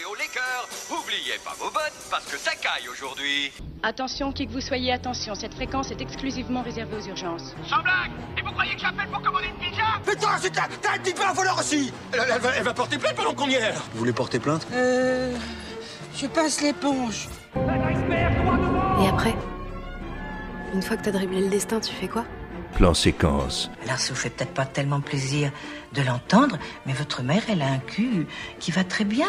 et au liqueur. Oubliez pas vos bottes parce que ça caille aujourd'hui. Attention, qui que vous soyez, attention, cette fréquence est exclusivement réservée aux urgences. Sans blague Et vous croyez que j'appelle pour commander une pizza? Putain, c'est t'as t'as un petit peu un voleur aussi elle, elle va, elle va porter plainte pendant qu'on y est Vous voulez porter plainte? Euh. Je passe l'éponge. Et après Une fois que t'as dribblé le destin, tu fais quoi? Plan séquence. Alors ça vous fait peut-être pas tellement plaisir de l'entendre, mais votre mère, elle a un cul qui va très bien.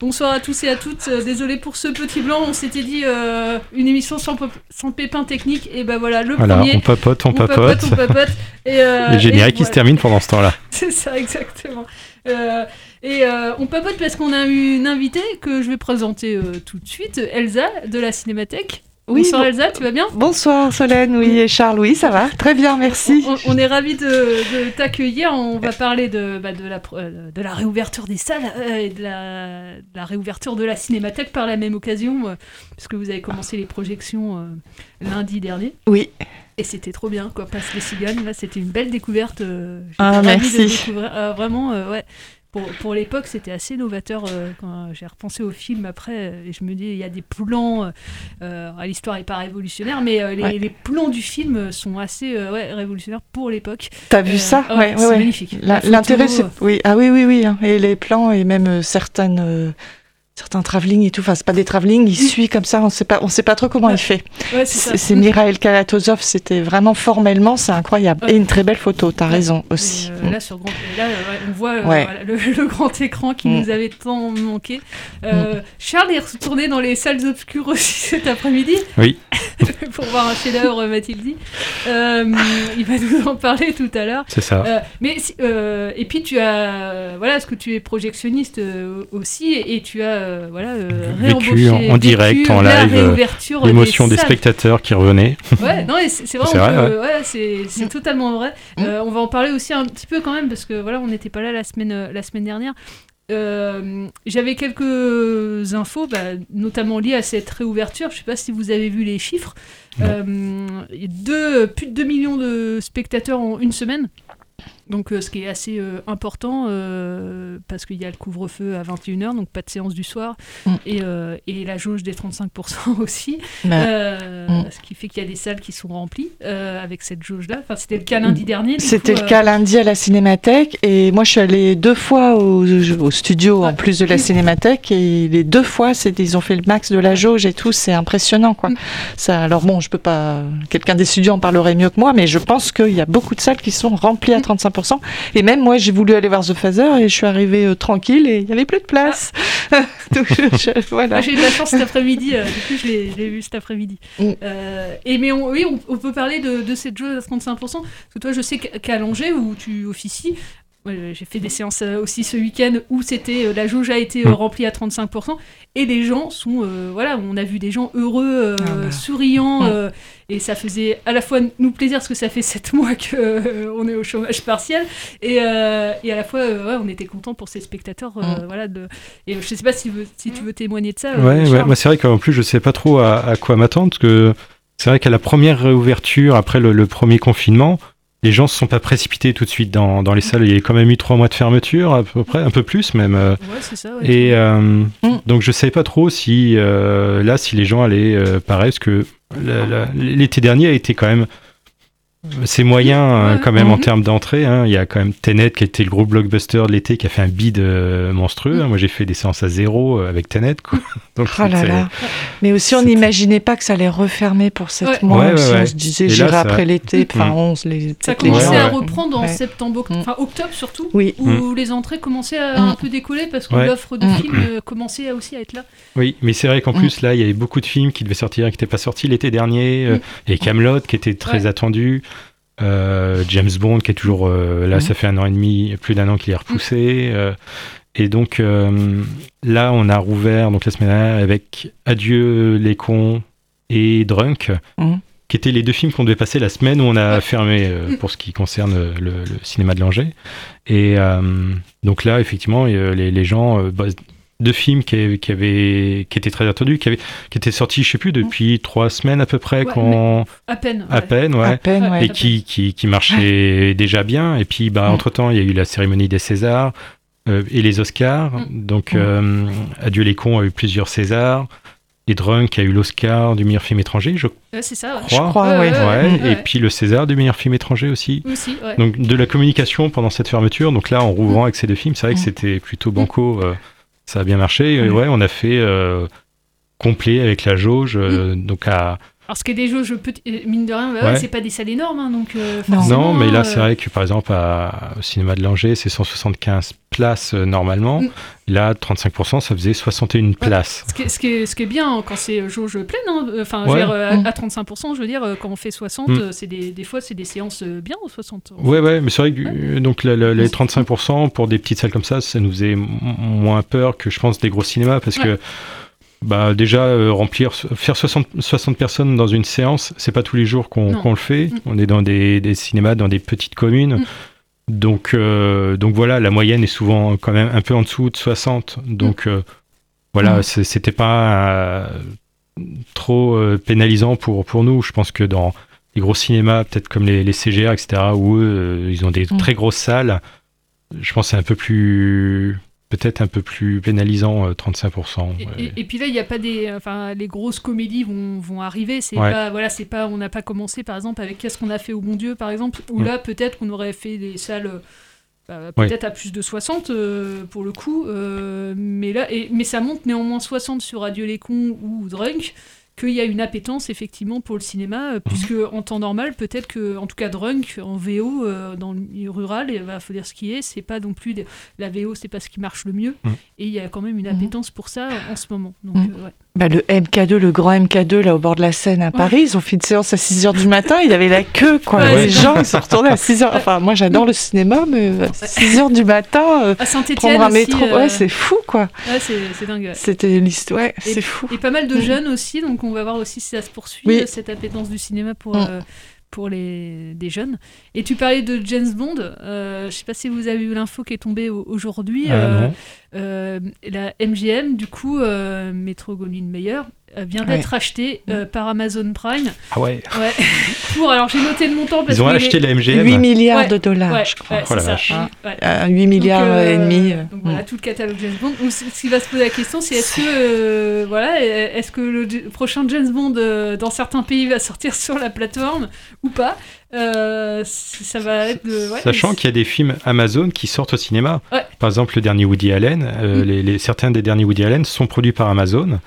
Bonsoir à tous et à toutes. Euh, désolé pour ce petit blanc. On s'était dit euh, une émission sans, pépin technique. Et ben voilà, le Voilà, premier. on papote, on, on papote. on papote. Et, euh, Le générique qui se termine pendant ce temps-là. C'est ça, exactement. Euh, et euh, on papote parce qu'on a une invitée que je vais présenter euh, tout de suite, Elsa de la Cinémathèque. Oui, Bonsoir bon- Elsa, tu vas bien Bonsoir Solène, oui, et Charles, oui, ça va, très bien, merci. on, on est ravis de, de t'accueillir. On va parler de, bah, de, la, pro- euh, de la réouverture des salles euh, et de la, de la réouverture de la cinémathèque par la même occasion, euh, puisque vous avez commencé les projections euh, lundi dernier. Oui. Et c'était trop bien, quoi. Passe les cigognes, là, c'était une belle découverte. Ah, merci. De découvrir, vraiment, ouais. Pour, pour l'époque, c'était assez novateur euh, quand j'ai repensé au film après. et je me dis, il y a des plans. euh, euh, L'histoire n'est pas révolutionnaire, mais euh, les, Ouais. les plans du film sont assez ouais, révolutionnaires pour l'époque. T'as vu ça ouais, c'est magnifique. L'intérêt, c'est. Oui, ah oui, oui, oui. hein. Et les plans et même certaines. Certains travelling et tout, enfin c'est pas des travelling, il suit comme ça, on sait pas, on sait pas trop comment il fait. Ouais, c'est Mirael Kalatozov, c'était vraiment formellement, c'est incroyable. Ouais. Et une très belle photo, t'as raison Et, aussi. euh, là, sur grand, là, euh, on voit euh, Ouais. voilà, le, le grand écran qui Mm. nous avait tant manqué. Euh, Charles est retourné dans les salles obscures aussi cet après-midi Oui. pour voir un chef-d'œuvre, m'a-t-il dit. Euh, il va nous en parler tout à l'heure. C'est ça. Euh, mais si- euh, et puis tu as voilà, parce que tu es projectionniste euh, aussi et, et tu as euh, voilà euh, Vécu en, vécu direct, en live, l'émotion des, spectateurs qui revenaient. Ouais, non, c'est vrai, ouais, c'est c'est totalement vrai. Euh, on va en parler aussi un petit peu quand même parce que voilà, on n'était pas là la semaine euh, la semaine dernière. Euh, J'avais quelques infos, bah, notamment liées à cette réouverture. Je sais pas si vous avez vu les chiffres. Euh, deux, plus de 2 millions de spectateurs en une semaine. Donc, euh, ce qui est assez euh, important euh, parce qu'il y a le couvre-feu à 21h, donc pas de séance du soir, Mm. et, et la jauge des 35% aussi. Bah, mm. Ce qui fait qu'il y a des salles qui sont remplies avec cette jauge-là. Enfin, c'était le cas lundi dernier. C'était le cas lundi à la Cinémathèque et moi je suis allée deux fois au, au studio en plus de la Cinémathèque et les deux fois ils ont fait le max de la jauge et tout c'est impressionnant quoi. Mm. Ça alors bon je peux pas quelqu'un des studios en parlerait mieux que moi mais je pense qu'il y a beaucoup de salles qui sont remplies à 35% et même moi j'ai voulu aller voir The Phaser et je suis arrivée euh, tranquille et il y avait plus de place. Donc je- je- voilà. J'ai eu de la chance cet après-midi, euh, du coup je l'ai vu cet après-midi. Mm. Euh, et mais on, oui, on, on peut parler de, de cette jauge à 35%, parce que toi je sais qu'à Angers où tu officies, j'ai fait des séances euh, aussi ce week-end où c'était euh, la jauge a été euh, Mm. remplie à 35% et les gens sont euh, voilà on a vu des gens heureux euh, Ah bah. souriants Mm. euh, et ça faisait à la fois nous plaisir parce que ça fait 7 mois que euh, on est au chômage partiel et, euh, et à la fois euh, ouais, on était content pour ces spectateurs euh, Mm. voilà de et je sais pas si, tu veux témoigner de ça Ouais, ouais. C'est vrai qu'en plus, je sais pas trop à, à quoi m'attendre, parce que c'est vrai qu'à la première réouverture, après le, le premier confinement, les gens se sont pas précipités tout de suite dans, dans les salles. Il y a quand même eu trois mois de fermeture, à peu près, un peu plus même. euh, Ouais, c'est ça. ouais. Et euh, Mm. donc je savais pas trop si euh, là si les gens allaient euh, pareil parce que l'été dernier a été quand même c'est moyen euh, quand même en Mhm. termes d'entrée. hein. Il y a quand même Tenet qui était le gros blockbuster de l'été qui a fait un bid euh, monstrueux. hein. Moi j'ai fait des séances à zéro euh, avec Tenet. Quoi. Donc, Oh là là. Mais aussi, on n'imaginait pas que ça allait refermer pour sept Ouais. mois. Ouais, ouais, aussi. ouais. On se disait, j'irai ça- après l'été, enfin, Mm. 11, les, Ça commençait Ouais, à ouais. reprendre en Ouais. septembre, Mm. enfin octobre surtout, Oui. où Mm. les entrées commençaient à Mm. un peu décoller parce que Ouais. l'offre de Mm. films commençait aussi à être là. Oui, mais c'est vrai qu'en Mm. plus là il y avait beaucoup de films qui devaient sortir et qui n'étaient pas sortis l'été dernier. Mm. et Camelot qui était très attendu. Euh, James Bond qui est toujours euh, là, Mm. ça fait un an et demi, plus d'un an qu'il est repoussé. euh, et donc là, on a rouvert donc la semaine dernière avec Adieu les cons et Drunk, Mm. qui étaient les deux films qu'on devait passer la semaine où on a fermé pour ce qui concerne le, le cinéma de Langers. Et donc là, effectivement, les, les gens, bah, deux films qui, qui avaient, qui étaient très attendus, qui, avaient, qui étaient sortis, je sais plus, depuis trois semaines à peu près, Ouais, quand, À peine. à ouais. peine, ouais À peine, Ouais. ouais. et qui, qui, qui marchait déjà bien. Et puis, bah, Mm. entre-temps, il y a eu la cérémonie des Césars euh, et les Oscars. Mm. Donc, Mm. euh, Adieu les cons a eu plusieurs Césars. Et Drunk a eu l'Oscar du meilleur film étranger, je Ouais, c'est ça. ouais. crois. crois, ouais. Ouais, ouais. Et puis le César du meilleur film étranger aussi. Aussi, ouais. Donc de la communication pendant cette fermeture. Donc là, en rouvrant avec ces deux films, c'est vrai que Mm. c'était plutôt banco. euh, ça a bien marché. Et Mm. ouais, on a fait euh, complet avec la jauge. euh, Donc à, Alors, ce qui est des jeux, je peux, mine de rien, bah ouais, Ouais. c'est pas des salles énormes, hein, donc. euh, Non. mais là, euh, c'est vrai que par exemple, à- au cinéma de Langers, c'est 175 places euh, normalement. Mm. Là, 35%, ça faisait 61 places. Ce qui, est, ce, qui est, ce qui est bien quand c'est jauge pleine, hein, euh, enfin, je veux Ouais. dire, euh, à, Mm. à 35%, je veux dire, euh, quand on fait 60, Mm. euh, c'est des, des fois, c'est des séances euh, bien aux 60. en Ouais, ouais, mais c'est vrai que euh, donc, la- la- les Ouais. 35% pour des petites salles comme ça, ça nous faisait moins peur que je pense des gros cinémas parce que. Bah déjà euh, remplir faire 60, 60 personnes dans une séance c'est pas tous les jours qu'on le fait. Mm. on est dans des, des cinémas dans des petites communes. Mm. donc euh, donc voilà la moyenne est souvent quand même un peu en dessous de 60 donc euh, voilà Mm. c'était pas euh, trop pénalisant pour pour nous. Je pense que dans les gros cinémas peut-être comme les, les CGR etc où eux ils ont des très grosses salles je pense que c'est un peu plus peut-être un peu plus pénalisant euh, 35% Et, ouais. et- et puis là, il n'y a pas des, enfin, les grosses comédies vont, vont arriver. C'est Ouais. pas, voilà, c'est pas, on n'a pas commencé par exemple avec qu'est-ce qu'on a fait au Bon Dieu, par exemple, où Mm. là peut-être qu'on aurait fait des salles. bah, Ouais. peut-être à plus de 60 euh, pour le coup, euh, mais là, et, mais ça monte néanmoins 60 sur Adieu les cons ou Drunk, qu'il y a une appétence effectivement pour le cinéma, euh, puisque en temps normal, peut-être que, en tout cas Drunk en VO euh, dans le milieu rural, il va faut dire ce qui est, c'est pas non plus des- la VO, c'est pas ce qui marche le mieux, Mm. et il y a quand même une Mhm. appétence pour ça en ce moment. Donc, euh, ouais. Bah, le MK2, le grand MK2, là, au bord de la Seine à Paris, ils ont fait une séance à 6h du matin, il y avait la queue, quoi. Ouais, les gens, ils sont retournés à 6h. Enfin, moi, j'adore le cinéma, mais à 6h du matin, euh, À prendre un aussi, métro, euh, ouais, c'est fou, quoi. ouais, c'est c'est dingue. ouais. C'était l'histoire, ouais, c'est fou. Et pas mal de Mm. jeunes aussi, donc on va voir aussi si ça se poursuit, Oui. euh, cette appétence du cinéma pour, Mm. euh, pour les, des jeunes. Et tu parlais de James Bond, euh, je sais pas si vous avez eu l'info qui est tombée au- aujourd'hui. Ah, euh, euh, la MGM, du coup, euh, Metro Goldwyn Mayer, euh, vient Ouais. d'être achetée euh, par Amazon Prime. ah ouais Ouais. pour, alors j'ai noté le montant parce ils ont acheté la MGM 8 milliards Ouais, de dollars, Ouais, je crois. ouais, Oh la c'est ça. vache. Ouais. Euh, 8 milliards Donc, euh, et demi. Donc voilà, mm. tout le catalogue James Bond. Donc, ce qui va se poser la question, c'est est-ce que, euh, voilà, est-ce que le prochain James Bond euh, dans certains pays va sortir sur la plateforme ou pas? Euh, Ça va être de. ouais, Sachant qu'il y a des films Amazon qui sortent au cinéma. Ouais. Par exemple, le dernier Woody Allen, euh, Mm. les, les- certains des derniers Woody Allen sont produits par Amazon.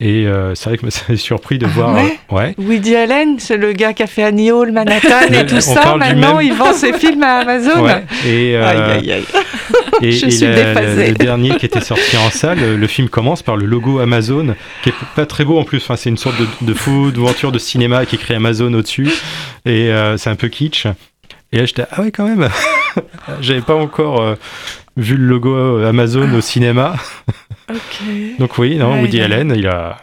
Et euh, c'est vrai que ça m'a surpris de Ah voir. ouais euh, ouais. Woody Allen, c'est le gars qui a fait Annie Hall, Manhattan et tout ça. Maintenant, il vend ses films à Amazon. Ouais. Et, euh, Aïe, aïe, aïe. et, Je et suis la- le dernier qui était sorti en salle, le film commence par le logo Amazon, qui est pas très beau en plus. Enfin, c'est une sorte de, de faux aventure de cinéma qui écrit Amazon au-dessus. Et euh, c'est un peu kitsch. Et là, j'étais, ah ouais, quand même. J'avais pas encore euh, vu le logo Amazon au cinéma. Donc oui, non, Ouais, Woody il a- Allen, il a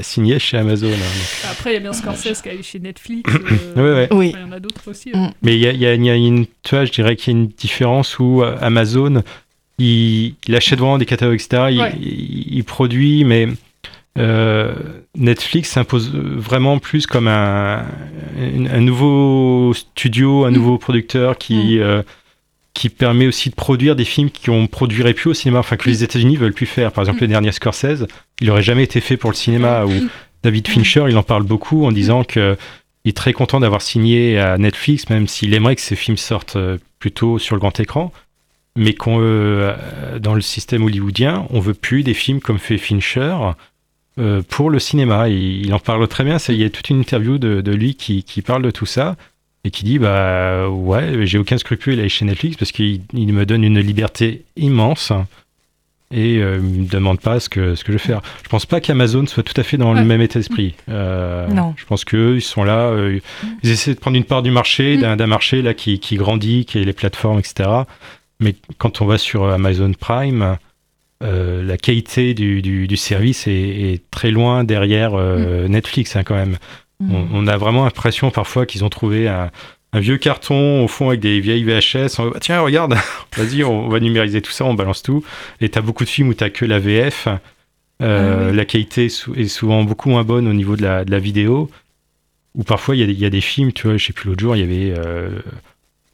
signé chez Amazon. hein, donc. Après, il y a bien Scorsese qui est allé chez Netflix. euh, Ouais, ouais. Oui. Il y en a d'autres aussi. Mm. Mais il y a, il y a- y a une, tu vois, je dirais qu'il y a une différence où euh, Amazon, il, il achète vraiment des catalogues, etc. Il, Ouais. il- il produit, mais euh, Netflix s'impose vraiment plus comme un, un, un nouveau studio, un Mm. nouveau producteur qui, euh, qui permet aussi de produire des films qu'on produirait plus au cinéma, enfin que les États-Unis veulent plus faire. Par exemple, Mm. le dernier Scorsese, il aurait jamais été fait pour le cinéma. Ou Mm. David Fincher, il en parle beaucoup en disant que il est très content d'avoir signé à Netflix, même s'il aimerait que ses films sortent euh, plutôt sur le grand écran. Mais qu'on, euh, dans le système hollywoodien, on veut plus des films comme fait Fincher euh, pour le cinéma. Il, il en parle très bien. Il y a toute une interview de, de lui qui, qui parle de tout ça et qui dit bah ouais, j'ai aucun scrupule à aller chez Netflix parce qu'il il me donne une liberté immense et euh, il me demande pas ce que ce que je vais faire. Je pense pas qu'Amazon soit tout à fait dans le même état d'esprit. Euh, Non. Je pense qu'eux, ils sont là, euh, ils essaient de prendre une part du marché, d'un d'un marché là qui, qui grandit, qui est les plateformes, etc. Mais quand on va sur Amazon Prime, euh, la qualité du, du, du service est, est très loin derrière euh, Netflix hein, quand même. Mm. On, on a vraiment l'impression parfois qu'ils ont trouvé un, un vieux carton au fond avec des vieilles VHS. On va, tiens, regarde, vas-y, on va numériser tout ça, on balance tout. Et t'as beaucoup de films où t'as que la VF. Euh, Ah oui. La qualité est, sou- est souvent beaucoup moins bonne au niveau de la, de la vidéo. Ou parfois il y, a des- il y a des films, tu vois, je sais plus l'autre jour, il y avait euh,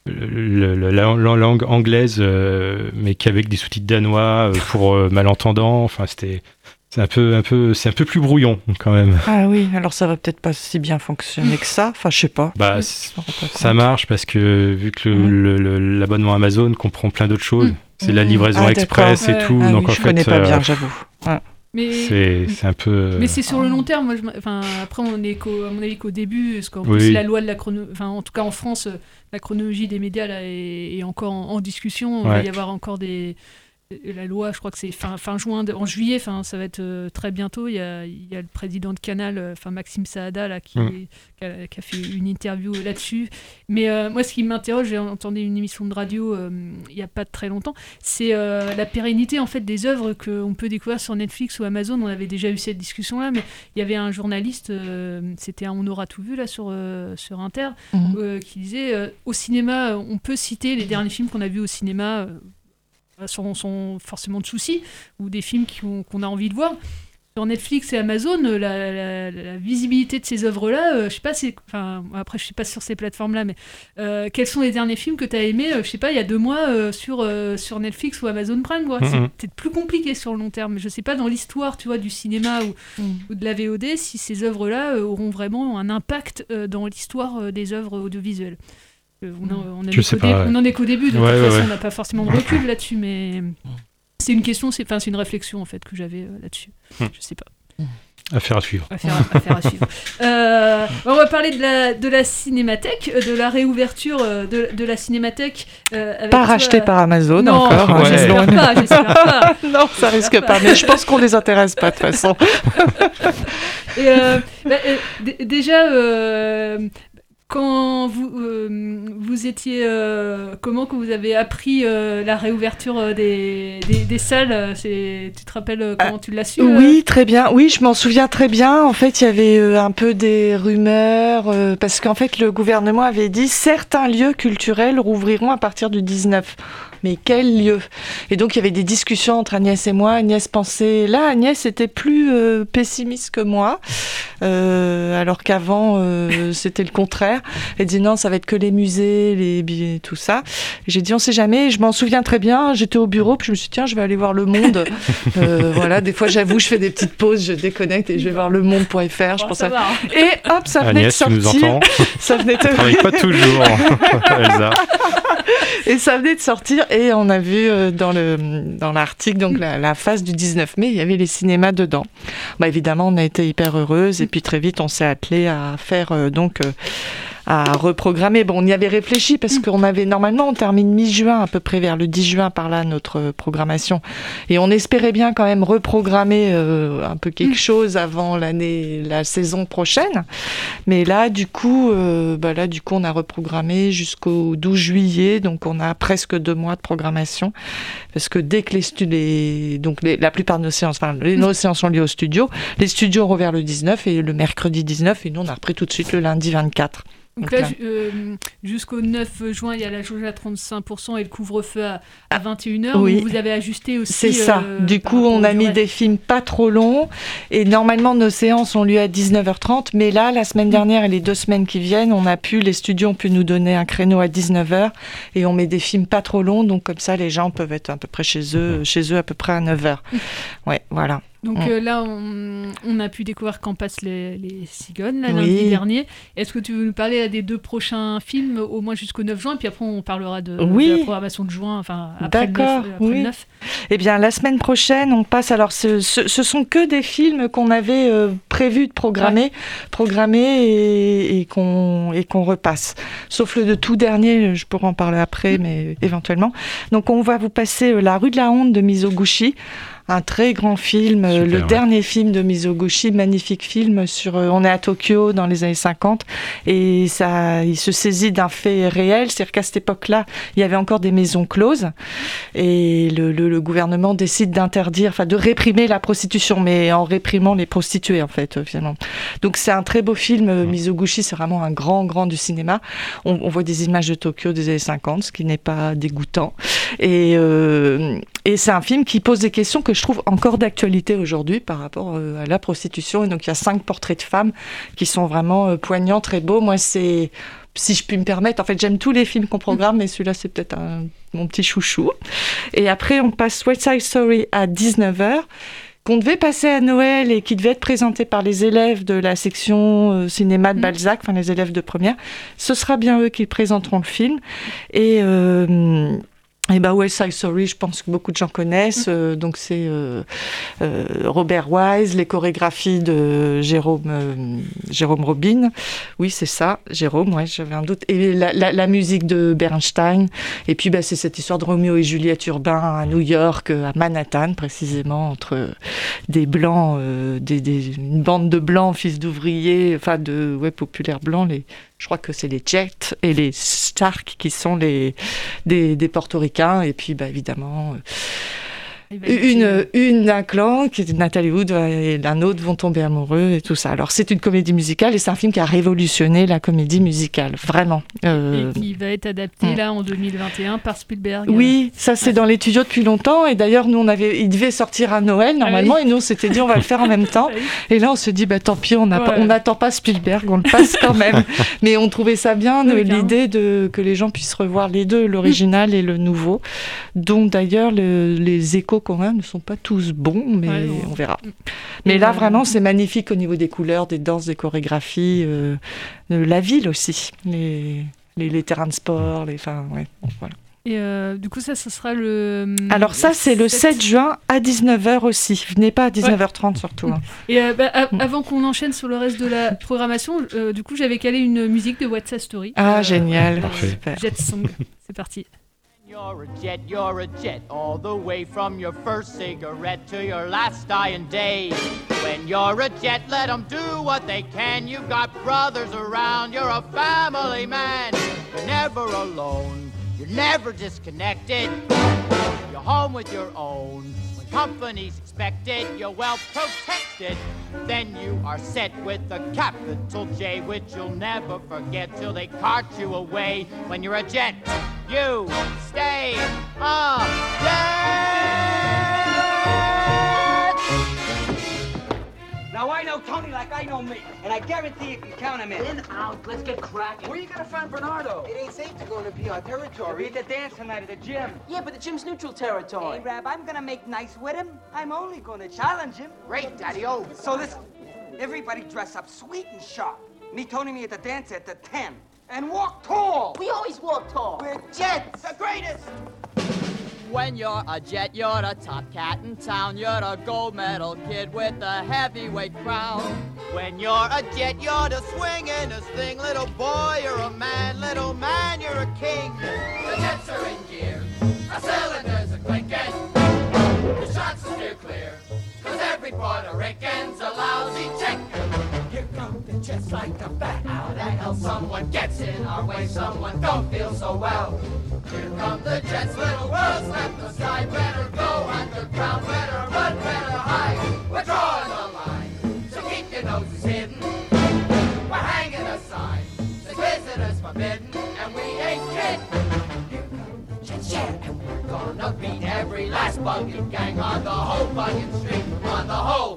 le- le- la, la langue anglaise, euh, mais qu'avec des sous-titres danois euh, pour euh, malentendants. Enfin, c'était c'est un peu, un peu, c'est un peu plus brouillon quand même. Ah oui, alors ça va peut-être pas si bien fonctionner que ça. Enfin, je sais pas. Bah, ça marche parce que vu que le- l'abonnement Amazon comprend plein d'autres choses, c'est la Mm. livraison Ah, express et tout, Ah donc oui, en je fait, connais pas euh, bien, j'avoue. Ouais. Mais, c'est c'est un peu. mais c'est sur le long terme. Moi, je, enfin, après, on est qu'au- à mon avis qu'au début, parce qu'en Oui. plus, la loi de la chrono, enfin, en tout cas en France, euh, la chronologie des médias là, est, est encore en, en discussion. Il va y avoir encore des. Euh, La loi, je crois que c'est fin, fin juin, de- en juillet, enfin, ça va être euh, très bientôt. Il y, a, il y a le président de Canal, euh, Maxime Saada, là, qui, Mm. est- qui a, qui a fait une interview là-dessus. Mais euh, moi, ce qui m'interroge, j'ai entendu une émission de radio euh, il n'y a pas très longtemps, c'est euh, la pérennité en fait des œuvres qu'on peut découvrir sur Netflix ou Amazon. On avait déjà eu cette discussion-là, mais il y avait un journaliste, euh, c'était un On aura tout vu là sur, euh, sur Inter, Mhm. euh, qui disait euh, au cinéma, euh, on peut citer les derniers films qu'on a vus au cinéma sans, sans forcément de soucis, ou des films qu'on a envie de voir. Sur Netflix et Amazon, euh, la, la- la visibilité de ces œuvres-là, euh, je sais pas, c'est, enfin, après je suis pas sur ces plateformes-là, mais euh, quels sont les derniers films que tu as aimés, euh, je sais pas, il y a deux mois euh, sur, euh, sur Netflix ou Amazon Prime, quoi. C'est Mhm. peut-être plus compliqué sur le long terme. Je sais pas dans l'histoire, tu vois, du cinéma ou, ou de la VOD, si ces œuvres-là euh, auront vraiment un impact euh, dans l'histoire euh, des œuvres audiovisuelles. Euh, on, en- on en est Je sais qu'au pas, dé- ouais. on en est qu'au début, de Ouais, toute ouais, façon, ouais. on n'a pas forcément de recul là-dessus, mais c'est une question, c'est enfin, une réflexion en fait que j'avais euh, là-dessus. Hmm. Je sais pas. Affaire à suivre. Affaire à, affaire à suivre. Euh, on va parler de la, de la cinémathèque, euh, de la réouverture de, de la cinémathèque. euh, avec Pas toi, racheté euh, par Amazon non, encore. Ouais. j'espère pas, non, ça risque pas. Mais je pense qu'on les intéresse pas de toute façon. Et, euh, bah, euh, déjà, euh, quand vous, euh, vous étiez. euh, comment que vous avez appris euh, la réouverture euh, des, des, des salles euh, Tu te rappelles euh, comment tu l'as su Oui, très bien. Oui, je m'en souviens très bien. En fait, il y avait un peu des rumeurs parce qu'en fait, le gouvernement avait dit certains lieux culturels rouvriront à partir du 19. Mais quel lieu Et donc, il y avait des discussions entre Agnès et moi. Agnès pensait... Là, Agnès était plus euh, pessimiste que moi, euh, alors qu'avant, euh, c'était le contraire. Elle dit non, ça va être que les musées, les billets, tout ça. J'ai dit on sait jamais. Et je m'en souviens très bien. J'étais au bureau, puis je me suis dit tiens, je vais aller voir Le Monde. Euh, voilà, des fois, j'avoue, je fais des petites pauses, je déconnecte et je vais voir le monde.fr. Je Bon, pense ça à... va, hein. Et hop, ça venait Agnès, de tu sortir. nous entends Ça venait de... Travaille pas toujours, Elsa. Et ça venait de sortir et on a vu euh, dans le dans l'article donc la, phase du 19 mai, il y avait les cinémas dedans. Bah évidemment, on a été hyper heureuse et puis très vite on s'est attelé à faire euh, donc euh, à reprogrammer. Bon, on y avait réfléchi parce qu'on avait normalement on termine mi-juin à peu près vers le 10 juin par là notre programmation et on espérait bien quand même reprogrammer euh, un peu quelque chose avant l'année la saison prochaine. Mais là du coup euh, bah là du coup on a reprogrammé jusqu'au 12 juillet donc on a presque deux mois de programmation parce que dès que les, stu- les donc les- la plupart de nos séances enfin les, nos séances sont liées au studio, les studios ont rouvert le 19 et le mercredi 19 et nous on a repris tout de suite le lundi 24. Donc là, euh, jusqu'au 9 juin, il y a la jauge à 35% et le couvre-feu à, à 21h. Oui. Vous avez ajusté aussi. C'est ça. euh, du coup, on a mis des films pas trop longs. Et normalement, nos séances ont lieu à 19h30. Mais là, la semaine dernière et les deux semaines qui viennent, on a pu, les studios ont pu nous donner un créneau à 19h. Et on met des films pas trop longs. Donc, comme ça, les gens peuvent être à peu près chez eux, chez eux à peu près à 9h. Ouais, voilà. Donc Mm. euh, là, on, on a pu découvrir quand passent les, les cigognes, là, Oui. lundi dernier. Est-ce que tu veux nous parler là, des deux prochains films, au moins jusqu'au 9 juin, puis après on parlera de, Oui. de la programmation de juin, enfin après, le 9, D'accord, euh, après le oui. 9. Eh bien, la semaine prochaine, on passe. Alors, ce, ce, ce sont que des films qu'on avait euh, prévu de programmer, programmer et, et qu'on repasse. Sauf le de tout dernier, je pourrais en parler après, mais éventuellement. Donc, on va vous passer euh, La rue de la honte de Mizoguchi. Un très grand film, euh, le ouais. dernier film de Mizoguchi, magnifique film sur. euh, on est à Tokyo dans les années 50 et ça, il se saisit d'un fait réel, c'est-à-dire qu'à cette époque-là, il y avait encore des maisons closes et le, le- le gouvernement décide d'interdire, enfin de réprimer la prostitution, mais en réprimant les prostituées en fait, euh, finalement. Donc c'est un très beau film. Mizoguchi, c'est vraiment un grand, grand du cinéma. On, on voit des images de Tokyo des années 50, ce qui n'est pas dégoûtant. Et, euh, et c'est un film qui pose des questions que je trouve encore d'actualité aujourd'hui par rapport euh, à la prostitution. Et donc il y a cinq portraits de femmes qui sont vraiment euh, poignants, très beaux. Moi, c'est si je puis me permettre, en fait, j'aime tous les films qu'on programme, mais celui-là, c'est peut-être un- mon petit chouchou. Et après, on passe West Side Story à 19h, qu'on devait passer à Noël et qui devait être présenté par les élèves de la section euh, cinéma de Balzac, enfin les élèves de première. Ce sera bien eux qui présenteront le film. Et. euh, et ben West Side Story, je pense que beaucoup de gens connaissent. Euh, donc c'est euh, euh, Robert Wise, les chorégraphies de Jérôme euh, Jérôme Robin. Oui, c'est ça, Jérôme. Ouais, j'avais un doute. Et la, la, la musique de Bernstein. Et puis ben, c'est cette histoire de Roméo et Juliette urbain à New York, euh, à Manhattan précisément, entre des blancs, euh, des, des- une bande de blancs, fils d'ouvriers, enfin de ouais populaires blancs. Les, je crois que c'est les Jets et les Stark qui sont les des, des portoricains. Et puis, bah, évidemment, euh, une, une d'un clan, qui est Nathalie Wood, et l'un autre vont tomber amoureux et tout ça. Alors, c'est une comédie musicale et c'est un film qui a révolutionné la comédie musicale, vraiment. Euh, Et qui va être adapté hmm. là en 2021 par Spielberg. oui, ça c'est dans les tuyaux depuis longtemps et d'ailleurs nous on avait, il devait sortir à Noël normalement Ah oui. et nous on s'était dit on va le faire en même temps et là on se dit bah tant pis on Ouais. n'attend pas Spielberg on le passe quand même mais on trouvait ça bien Oui, l'idée de que les gens puissent revoir les deux l'original et le nouveau dont d'ailleurs le- les échos a ne sont pas tous bons mais Ouais, on verra mais Et là euh, vraiment c'est magnifique au niveau des couleurs des danses des chorégraphies euh, de la ville aussi les les, les terrains de sport les enfin ouais bon, voilà Et euh, du coup, ça, ce sera le. alors ça, c'est le 7 juin à 19h aussi. Venez pas à 19h30 surtout. hein. Et euh, bah, a- avant qu'on enchaîne sur le reste de la programmation, euh, du coup, j'avais calé une musique de What's Sa Story. Ah, Euh, génial. euh, Parfait. Super. Jet Song. C'est parti. You're a jet, you're a jet, all the way from your first cigarette to your last dying day. When you're a jet, let 'em do what they can. You've got brothers around, you're a family man. You're never alone, you're never disconnected. You're home with your own. Company's expected, you're well protected. Then you are set with a capital J, which you'll never forget till they cart you away. When you're a jet, you stay a Now I know Tony like I know me, and I guarantee you can count him in. In, out, let's get cracking. Where you gonna find Bernardo? It ain't safe to go to be our territory. He's at the dance tonight at the gym. Yeah, but the gym's neutral territory. Hey, Rab, I'm gonna make nice with him. I'm only gonna challenge him. Great, Daddy-O. So listen, everybody dress up sweet and sharp. Me, Tony, me at the dance at the 10. And walk tall. We always walk tall. We're jets. The greatest. When you're a jet, you're a top cat in town. You're a gold medal kid with a heavyweight crown. When you're a jet, you're the swingin'est thing. Little boy, you're a man. Little man, you're a king. The jets are in gear. Our cylinders are clicking. The shots are steer clear. Cause every Puerto Rican's a lousy chick. Here come the jets like a bat out of hell. Someone gets in our way. Someone don't feel so well. Here come the jets, little world's left the sky. Better go underground, better run, better hide. We're drawing the line, so keep your noses hidden. We're hanging a sign, says visitors forbidden, and we ain't kidding. Here come the jets, yeah, and we're gonna beat every last bugging gang on the whole bugging street, on the whole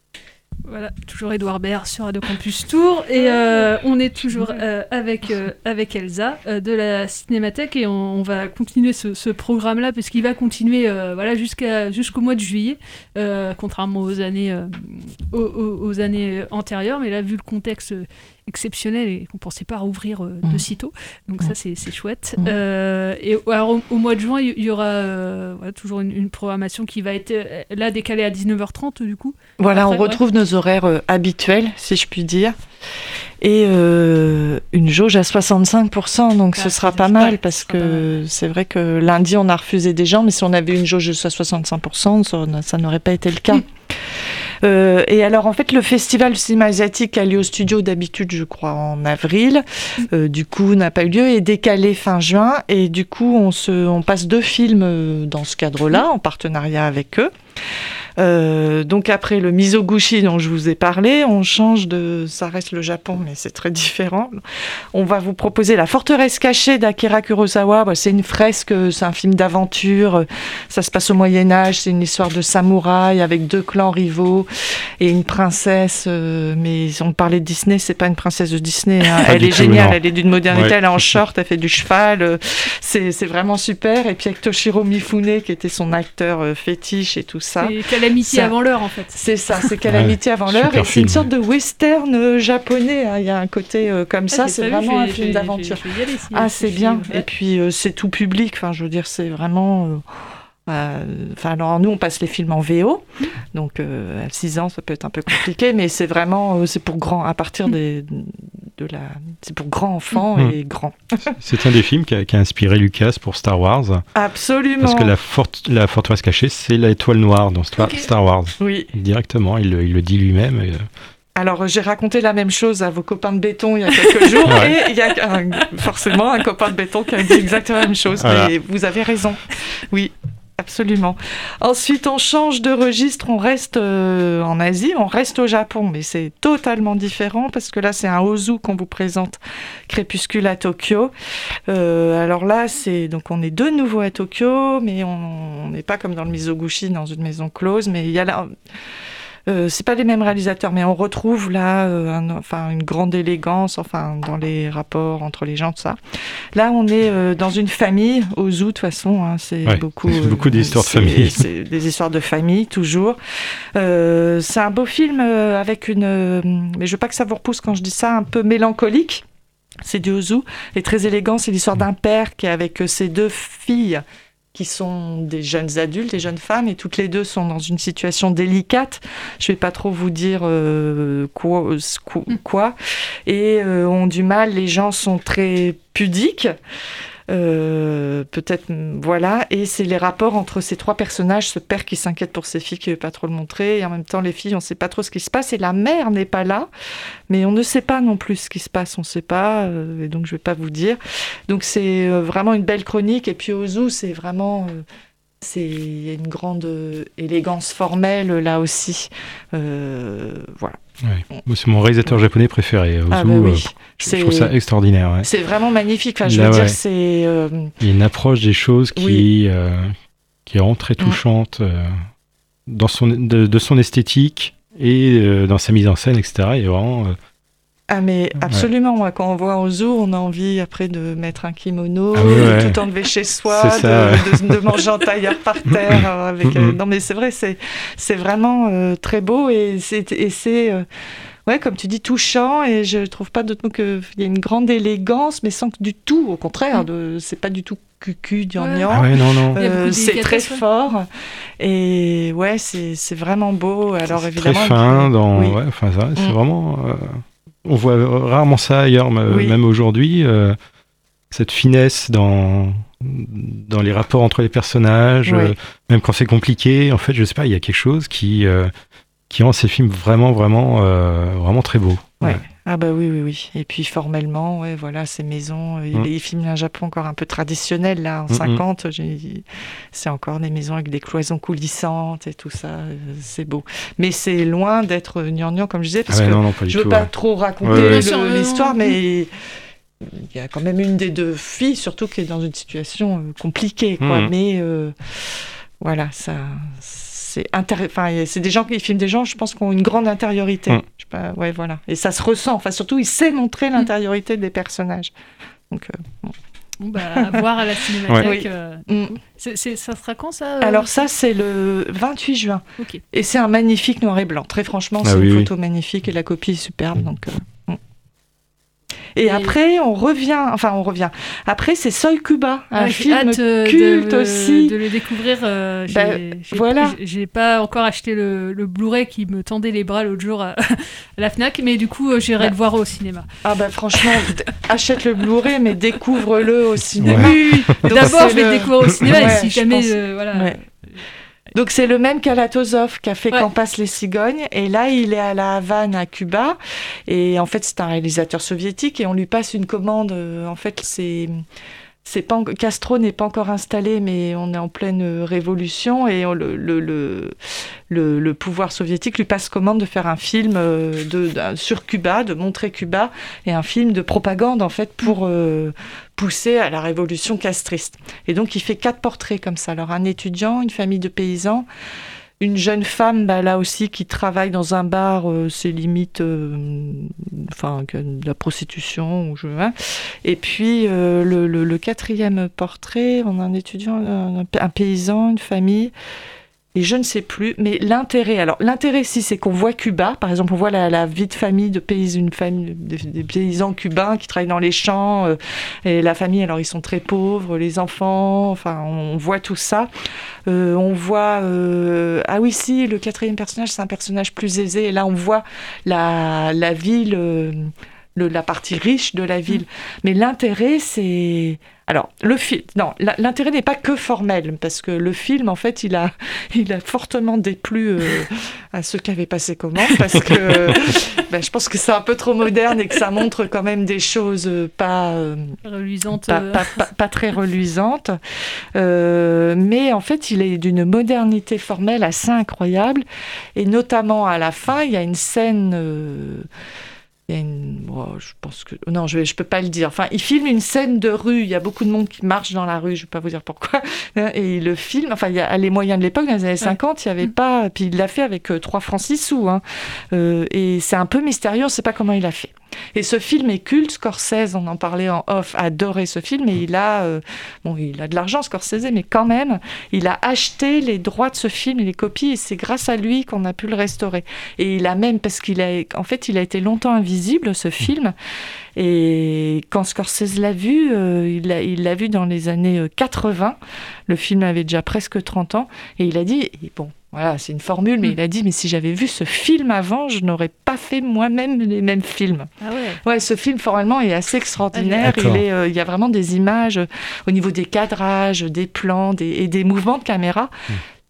Voilà, toujours Edouard Baird sur Radio Campus Tour. Et euh, on est toujours euh, avec, euh, avec Elsa de la Cinémathèque et on, va continuer ce, programme-là parce qu'il va continuer voilà, jusqu'au mois de juillet, contrairement aux années, aux années antérieures. Mais là, vu le contexte exceptionnel et qu'on pensait pas rouvrir euh, de Mm. sitôt, donc ça c'est, c'est chouette. Mm. Euh, et alors, au, au mois de juin, il y aura euh, voilà, toujours une, une programmation qui va être euh, là décalée à 19h30 du coup. Voilà, Après, on ouais. retrouve nos horaires habituels, si je puis dire. Et une jauge à 65%, donc Ah, ce sera pas mal parce que c'est vrai que lundi on a refusé des gens, mais si on avait une jauge à 65%, ça, ça n'aurait pas été le cas. Euh, et alors en fait le festival cinéma asiatique a lieu au studio d'habitude je crois en avril, Euh, du coup n'a pas eu lieu et est décalé fin juin. Et du coup on, se, on passe deux films euh, dans ce cadre-là en partenariat avec eux. Euh, donc après le Mizoguchi dont je vous ai parlé, on change de, ça reste le Japon mais c'est très différent. On va vous proposer La forteresse cachée d'Akira Kurosawa. Bah, c'est une fresque, c'est un film d'aventure. Ça se passe au Moyen Âge. C'est une histoire de samouraï avec deux clans rivaux et une princesse. euh, mais on parlait de Disney, c'est pas une princesse de Disney. hein. Elle est géniale. non. Elle est d'une modernité. Ouais. Elle est en short. Elle fait du cheval. euh, C'est c'est vraiment super. Et puis avec Toshiro Mifune qui était son acteur fétiche et tout ça. C'est Calamity Ça- avant l'heure en fait. c'est ça, c'est Calamity avant l'heure. Et c'est une sorte de western euh, japonais. hein. Il y a un côté euh, comme ça. Ah, j'ai C'est vu, vraiment un film d'aventure. Ah, c'est bien. ouais. Et puis euh, c'est tout public. Enfin, je veux dire, c'est vraiment. Enfin, alors nous, on passe les films en VO, donc euh, à 6 ans, ça peut être un peu compliqué, mais c'est vraiment, c'est pour grand, à partir des, de la, c'est pour grands enfants Mm. et grands. C'est un des films qui a, qui a inspiré Lucas pour Star Wars. Absolument. Parce que la, forte- la forteresse cachée, c'est l'étoile noire dans Star. Star Wars. Oui. Directement, il, le- il le dit lui-même. et, euh, Alors, j'ai raconté la même chose à vos copains de béton il y a quelques jours, Ouais. et il y a un- forcément un copain de béton qui a dit exactement la même chose. Voilà. Mais vous avez raison. Oui. Absolument. Ensuite, on change de registre, on reste euh, en Asie, on reste au Japon, mais c'est totalement différent parce que là, c'est un Ozu qu'on vous présente, Crépuscule à Tokyo. Euh, alors là, c'est donc on est de nouveau à Tokyo, mais on n'est pas comme dans le Mizoguchi, dans une maison close, mais il y a là. Euh, c'est pas les mêmes réalisateurs, mais on retrouve là euh, un- enfin, une grande élégance enfin, dans les rapports entre les gens, tout ça. Là, on est euh, dans une famille, au zoo de toute façon, hein, c'est Ouais, beaucoup, beaucoup d'histoires de famille. C'est des histoires de famille, toujours. Euh, c'est un beau film euh, avec une. euh, mais je veux pas que ça vous repousse quand je dis ça, un peu mélancolique. C'est du Ozu et très élégant. C'est l'histoire d'un père qui est avec euh, ses deux filles qui sont des jeunes adultes, des jeunes femmes, et toutes les deux sont dans une situation délicate. Je vais pas trop vous dire euh, quoi, euh, quoi, et euh, ont du mal. Les gens sont très pudiques. Euh, peut-être voilà. Et c'est les rapports entre ces trois personnages ce père qui s'inquiète pour ses filles qui veut pas trop le montrer et en même temps les filles on sait pas trop ce qui se passe. Et la mère n'est pas là mais on ne sait pas non plus ce qui se passe. On sait pas euh, et donc je vais pas vous dire. Donc c'est euh, vraiment une belle chronique. Et puis Ozu c'est vraiment c'est une grande élégance formelle là aussi. Voilà ouais. C'est mon réalisateur japonais préféré. Ozu, Ah bah oui. euh, je, trouve ça extraordinaire. ouais. c'est vraiment magnifique enfin je Là, veux dire ouais. c'est euh, Il y a une approche des choses qui, Oui. Mm. euh, qui est vraiment très touchante euh, dans son, de, de son esthétique et euh, dans sa mise en scène, etc. Et vraiment, euh, Ah mais absolument, moi quand on voit Ozu, on a envie après de mettre un kimono, Ah ouais, de ouais. tout enlever chez soi, C'est ça, de, de- de manger en tailleur par terre. euh, avec, euh, non mais c'est vrai, c'est c'est vraiment euh, très beau et c'est et c'est euh, ouais comme tu dis touchant et je trouve pas d'autre mot que il y a une grande élégance mais sans que du tout, au contraire, de c'est pas du tout cucu, gnangnan. Ah ouais, non, non. Il y a beaucoup Euh, de c'est très ouais. fort et ouais c'est c'est vraiment beau. Alors très évidemment fin. Dans, oui. ouais, enfin, ça, c'est Mm. vraiment. On voit rarement ça ailleurs, Oui. même aujourd'hui. euh, cette finesse dans dans les rapports entre les personnages, Oui. euh, même quand c'est compliqué. En fait, je sais pas, il y a quelque chose qui euh, qui rend ces films vraiment, vraiment, vraiment très beaux. Ouais. Ah bah oui, oui, oui. Et puis formellement, ouais, voilà, ces maisons. euh, Mm. Il, il filme un Japon encore un peu traditionnel, là, en Mm, mm. 50. j'ai- C'est encore des maisons avec des cloisons coulissantes et tout ça. euh, C'est beau. Mais c'est loin d'être gnangnan, comme je disais, parce Ah que non, je veux tout, pas ouais. trop raconter Ouais, l'histoire, mais il y a quand même une des deux filles, surtout qui est dans une situation euh, compliquée, quoi. Mhm. Mais euh, voilà, ça. C'est c'est des gens qui filment des gens, je pense, qui ont une grande intériorité. Mm. Je sais pas, ouais, voilà. Et ça se ressent. Enfin, surtout, il sait montrer l'intériorité des personnages. Donc, euh, bon. Bah, à voir à la cinémathèque. Ouais. euh, Mm. c'est- c'est- ça sera quand ça euh Alors ça, c'est le 28 juin. Et c'est un magnifique noir et blanc. Très franchement, Ah c'est oui, une oui. photo magnifique et la copie est superbe. Donc, euh, Et, après, on revient. Enfin, on revient. Après, c'est Soy Cuba, un Ouais, j'ai film hâte, euh, culte de, aussi. de le découvrir. euh, j'ai- Bah, j'ai- voilà. j'ai- pas encore acheté le, le Blu-ray qui me tendait les bras l'autre jour à, à la Fnac, mais du coup, euh, j'irai Bah. le voir au cinéma. Ah bah franchement, achète le Blu-ray, mais découvre-le au cinéma. Oui, oui, D'abord, je vais le- découvrir au cinéma, et Ouais, si jamais, pense- euh, voilà. Ouais. Donc c'est le même qu'Alatozov qui a fait Ouais. Quand passent les cigognes. Et là, il est à la Havane, à Cuba. Et en fait, c'est un réalisateur soviétique et on lui passe une commande. euh, En fait, c'est... Pas Castro n'est pas encore installé, mais on est en pleine euh, révolution et le, le, le, le- pouvoir soviétique lui passe commande de faire un film euh, de, sur Cuba, de montrer Cuba, et un film de propagande en fait pour euh, pousser à la révolution castriste. Et donc il fait quatre portraits comme ça. Alors un étudiant, une famille de paysans, une jeune femme, bah, là aussi, qui travaille dans un bar, euh, c'est limite, euh, enfin, de la prostitution. Ou je, hein. Et puis euh, le, quatrième portrait, on a un étudiant, un paysan, une famille. Et je ne sais plus, mais l'intérêt, alors l'intérêt si c'est qu'on voit Cuba, par exemple on voit la, la vie de famille de paysans, une famille des, des paysans cubains qui travaillent dans les champs, euh, et la famille alors ils sont très pauvres, les enfants, enfin on voit tout ça. Euh, on voit, euh, ah oui si, le quatrième personnage c'est un personnage plus aisé, et là on voit la, la ville, euh, le- la partie riche de la ville. Mais l'intérêt c'est... Alors, le film, non, l'intérêt n'est pas que formel, parce que le film, en fait, il a, il a fortement déplu euh, à ceux qui avaient passé commande, parce que ben, je pense que c'est un peu trop moderne et que ça montre quand même des choses euh, pas, euh, Reluisante. pas, pas- pas- pas très reluisantes. Euh, mais en fait, il est d'une modernité formelle assez incroyable, et notamment à la fin, il y a une scène. Euh, il y a une... oh, je pense que... Non, je ne peux pas le dire. Enfin, il filme une scène de rue. Il y a beaucoup de monde qui marche dans la rue. Je ne vais pas vous dire pourquoi. Et il le filme. Enfin, il y a les moyens de l'époque, dans les années 50, il n'y avait pas... Puis il l'a fait avec euh, 3 francs 6 sous. hein. Euh, et c'est un peu mystérieux. On ne sait pas comment il a fait. Et ce film est culte. Scorsese, on en parlait en off, adorait ce film. Et il a... euh, Bon, il a de l'argent, Scorsese, mais quand même, il a acheté les droits de ce film et les copies. Et c'est grâce à lui qu'on a pu le restaurer. Et il a même... Parce qu'il a... En fait, il a été longtemps invisible, ce film. Et quand Scorsese l'a vu, euh, il l'a vu dans les années euh, 80. Le film avait déjà presque 30 ans. Et il a dit, bon, voilà, c'est une formule, mais il a dit, mais si j'avais vu ce film avant, je n'aurais pas fait moi-même les mêmes films. Ah ouais. Ouais, ce film formellement est assez extraordinaire. Il, est, euh, il y a vraiment des images euh, au niveau des cadrages, des plans des, et des mouvements de caméra.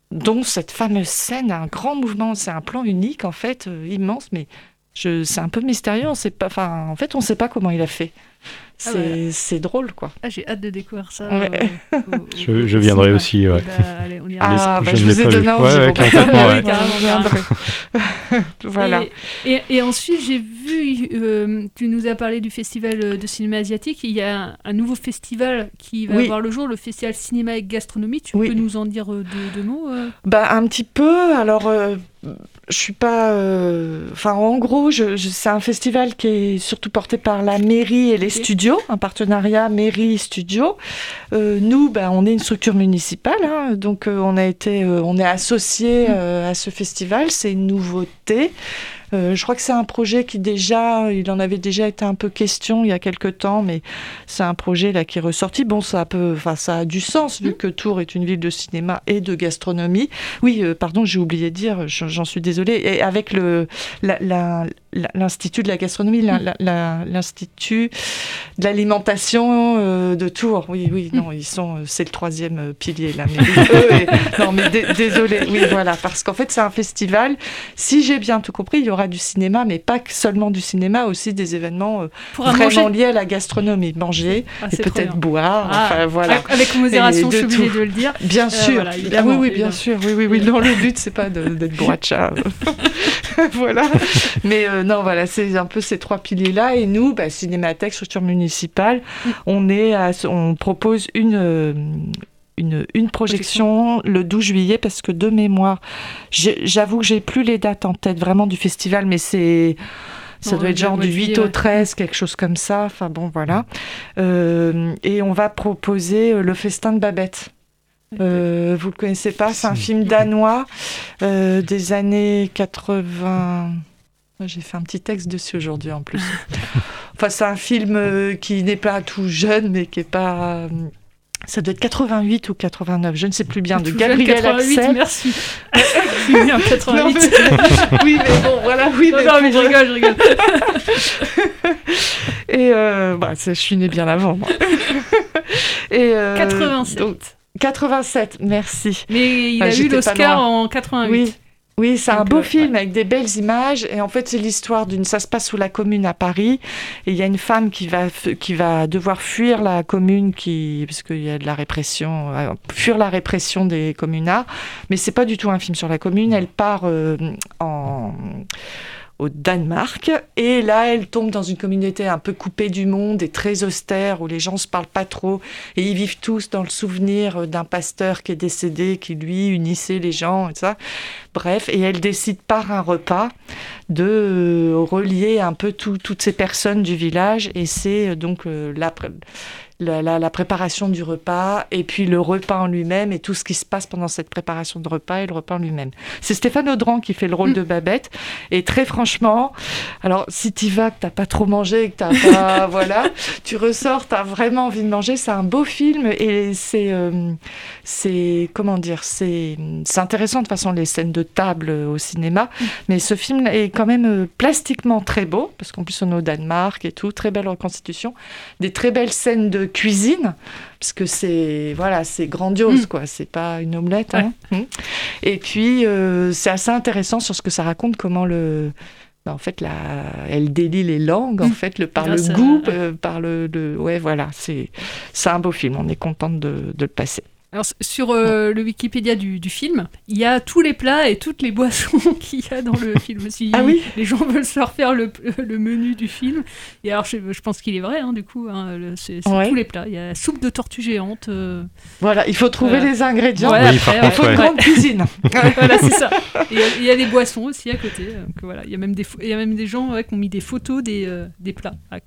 Dont cette fameuse scène, un grand mouvement, c'est un plan unique en fait, euh, immense, mais c'est un peu mystérieux. On sait pas, enfin, en fait, on ne sait pas comment il a fait. C'est, Ah ouais. c'est drôle, quoi. Ah, j'ai hâte de découvrir ça. Ouais. euh, au- au- Je, viendrai cinéma. aussi, ouais. Ben, allez, on ira. Ah, Je bah, je vous ai donné envie. Bah, Ah, voilà. Et, et- et ensuite, j'ai vu, euh, tu nous as parlé du festival de cinéma asiatique. Il y a un, un nouveau festival qui va Oui. voir le jour, le festival cinéma et gastronomie. Tu Oui. peux nous en dire euh, deux, deux mots euh? Bah un petit peu. Alors euh, je suis pas. euh, Enfin en gros, je, je- c'est un festival qui est surtout porté par la mairie et les studios, un partenariat mairie studio. Euh, nous, bah, on est une structure municipale, hein, donc euh, on a été, euh, on est associé euh, à ce festival. C'est une nouveauté. Euh, je crois que c'est un projet qui déjà, il en avait déjà été un peu question il y a quelque temps, mais c'est un projet là qui est ressorti. Bon, ça peut, enfin, ça a du sens vu que Tours est une ville de cinéma et de gastronomie. Oui, euh, pardon, j'ai oublié de dire, j'en suis désolée. Et avec le l'institut de la gastronomie, la- l'institut de l'alimentation euh, de Tours. Oui, oui, non, ils sont, c'est le troisième pilier là. Mais oui, eux et- non, mais dé- désolé. Oui, voilà, parce qu'en fait, c'est un festival. Si j'ai bien tout compris, il y aura aura du cinéma, mais pas que seulement du cinéma, aussi des événements euh, vraiment manger. liés à la gastronomie. Manger Ah, et peut-être boire. Ah, enfin, voilà. avec- modération, je suis obligée de le dire. Bien Euh, sûr. voilà, Ah oui, oui, évidemment. bien sûr. Oui, oui, oui. Non, le but, c'est pas d'être bourracha. voilà. Mais euh, non, voilà, c'est un peu ces trois piliers-là. Et nous, bah, Cinémathèque, structure municipale, Mm. on, est à- on propose une, une, une projection le 12 juillet parce que de mémoire, j'avoue que j'ai plus les dates en tête vraiment du festival, mais c'est. Ça doit être genre du de 8 juillet, au ouais. 13, quelque chose comme ça. Enfin bon, voilà. Euh, et on va proposer euh, Le Festin de Babette. Euh, vous le connaissez pas C'est un film danois euh, des années 80. Moi, J'ai fait un petit texte dessus aujourd'hui en plus. enfin, c'est un film qui n'est pas tout jeune, mais qui est pas. Ça doit être 88 ou 89, je ne sais plus bien, de Gabriel 88, Axel. merci. Né en 88. Non, mais- oui, mais bon, voilà, oui. Non, mais non, mais je rigole, je rigole. Et euh, bah, je suis née bien avant, moi. Et, euh, 87. donc, 87, merci. Mais il a eu l'Oscar en 88. Oui. Oui, c'est un beau euh, film avec des belles images. Et en fait, c'est l'histoire d'une. Ça se passe sous la commune à Paris. Et il y a une femme qui va, qui va devoir fuir la commune, qui, parce qu'il y a de la répression, euh, fuir la répression des communards. Mais c'est pas du tout un film sur la commune. Elle part euh, en au Danemark. Et là, elle tombe dans une communauté un peu coupée du monde et très austère, où les gens se parlent pas trop. Et ils vivent tous dans le souvenir d'un pasteur qui est décédé, qui lui unissait les gens et ça. Bref, et elle décide par un repas de euh, relier un peu tout- toutes ces personnes du village. Et c'est euh, donc euh, la, la- la préparation du repas, et puis le repas en lui-même, et tout ce qui se passe pendant cette préparation de repas et le repas en lui-même. C'est Stéphane Audran qui fait le rôle de Babette. Et très franchement, alors si tu vas, que t'as pas trop mangé, que t'as pas, voilà, tu ressors, t'as vraiment envie de manger. C'est un beau film et c'est, euh, c'est comment dire, c'est, c'est intéressant de toute façon les scènes de table au cinéma, mais ce film est quand même euh, plastiquement très beau parce qu'en plus on est au Danemark et tout, très belle reconstitution, des très belles scènes de cuisine parce que c'est voilà, c'est grandiose quoi, c'est pas une omelette. hein. Mm. Et puis euh, c'est assez intéressant sur ce que ça raconte, comment le bah, en fait, la... elle délie les langues, en fait, le, par Grâce le à- goût, euh, par le, le- Ouais, voilà, c'est c'est un beau film, on est contente de, de le passer. Alors, sur euh, le Wikipédia du, du film, il y a tous les plats et toutes les boissons qu'il y a dans le film. Si Ah oui les gens veulent se refaire le, le menu du film, et alors je, je pense qu'il est vrai, hein, du coup, hein, c'est Ouais. tous les plats. Il y a la soupe de tortue géante. euh, Voilà, il faut trouver Voilà. les ingrédients. Ouais, il après, faut ouais. une grande cuisine. voilà, c'est ça. Et Il y, a- il y a des boissons aussi à côté. euh, voilà. Il y a même des, il y a même des gens ouais, qui ont mis des photos des, euh, des plats. Ah,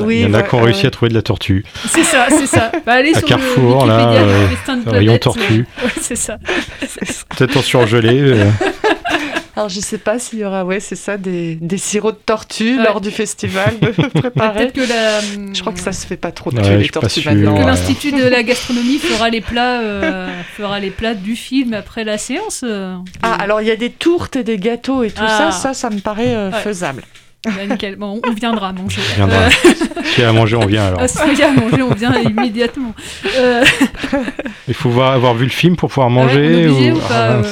euh, voilà. Il y en a qui ont réussi à trouver de la tortue. C'est ça, c'est ça. Bah, allez À sur Carrefour, le là, euh, de rayon tortue. euh, ouais, c'est ça. Peut-être en surgelé. euh. Alors, je sais pas s'il y aura, ouais, c'est ça, des, des sirops de tortue lors du festival. Peut-être que la, Je crois que ça se fait pas trop de Ouais, tuer les tortues sûr. maintenant. que Ouais. l'Institut de la gastronomie fera les plats, euh, fera les plats du film après la séance. euh. Ah, alors il y a des tourtes et des gâteaux et tout Ah. ça, ça, ça me paraît euh, Ouais. faisable. Bah, nickel. Bon, on viendra manger. On viendra. Euh, a à manger, on vient alors. ah, a à manger, on vient immédiatement. Euh, Il faut voir, avoir vu le film pour pouvoir ouais, on est manger. ou... ou pas, Ah, euh.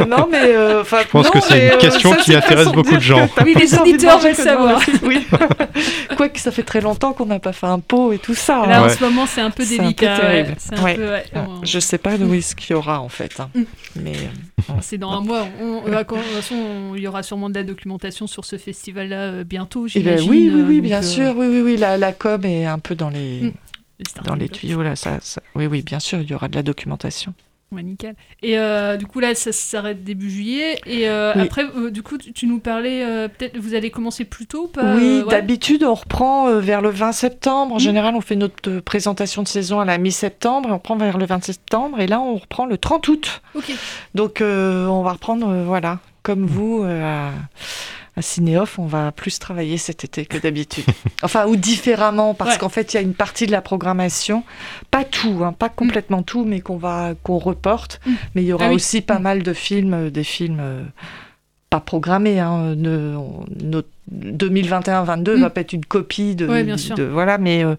Euh, non, mais. euh, enfin, Je pense non, que c'est une euh, question ça, qui intéresse beaucoup de gens. Oui, les auditeurs veulent savoir. Oui. Quoique ça fait très longtemps qu'on n'a pas fait un pot et tout ça. Là, hein. en ce moment, c'est un peu C'est un peu délicat. ouais. terrible. C'est un Ouais. peu, ouais, Ouais. on- Je sais pas de où est-ce qu'il y aura en fait. hein. Mm. Mais euh, C'est dans un mois. De toute façon, on- il y aura sûrement de la documentation sur ce festival-là euh, bientôt, eh ben, j'imagine. oui, oui, euh, oui, donc, bien euh, sûr. Oui, oui, oui. La, la com est un peu dans les, Mm. les dans les tuyaux là. Ça, ça- Oui, oui, bien sûr, il y aura de la documentation. Ouais, nickel. Et euh, du coup, là, ça s'arrête début juillet. Et euh, Oui. après, euh, du coup, tu, tu nous parlais, euh, peut-être, vous allez commencer plus tôt pas Oui, euh, ouais d'habitude, on reprend euh, vers le 20 septembre. En Mm. général, on fait notre euh, présentation de saison à la mi-septembre on reprend vers le 20 septembre. Et là, on reprend le 30 août. Donc, euh, on va reprendre, euh, voilà, comme vous, euh, à, à Cinéoff, on va plus travailler cet été que d'habitude. enfin, ou différemment, parce Ouais. qu'en fait, il y a une partie de la programmation, pas tout, hein, pas complètement tout, mais qu'on va qu'on reporte. Mm. Mais il y aura Ah oui. aussi pas Mm. mal de films, euh, des films. euh, pas programmé. Hein, ne- notre 2021-22 Mm. va pas être une copie de, Ouais, bien sûr. de- voilà, mais euh,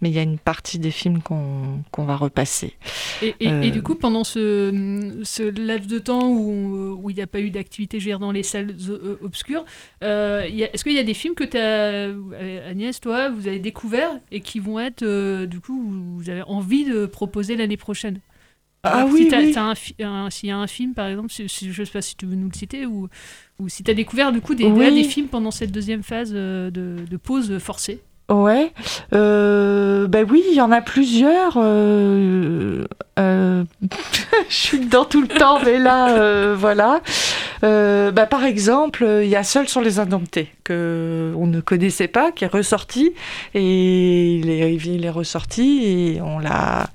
mais il y a une partie des films qu'on qu'on va repasser. Et, et- Euh, et du coup, pendant ce, ce laps de temps où où il n'y a pas eu d'activité je veux dire, dans les salles euh, obscures, euh, est-ce qu'il y a des films que tu as, Agnès, toi, vous avez découvert et qui vont être, du coup, vous avez envie de proposer l'année prochaine? Ah si oui, t'as- oui. S'il y a un film, par exemple, si, si- je ne sais pas si tu veux nous le citer, ou, ou si tu as découvert du coup des, Oui. des films pendant cette deuxième phase euh, de, de pause forcée. Ouais, euh, ben oui, il y en a plusieurs. euh, euh, je suis dedans tout le temps, mais là, euh, voilà. Euh, bah, par exemple, il y a Seul sur les Indomptés, que on ne connaissait pas, qui est ressorti, et il est, il est ressorti, et on l'a,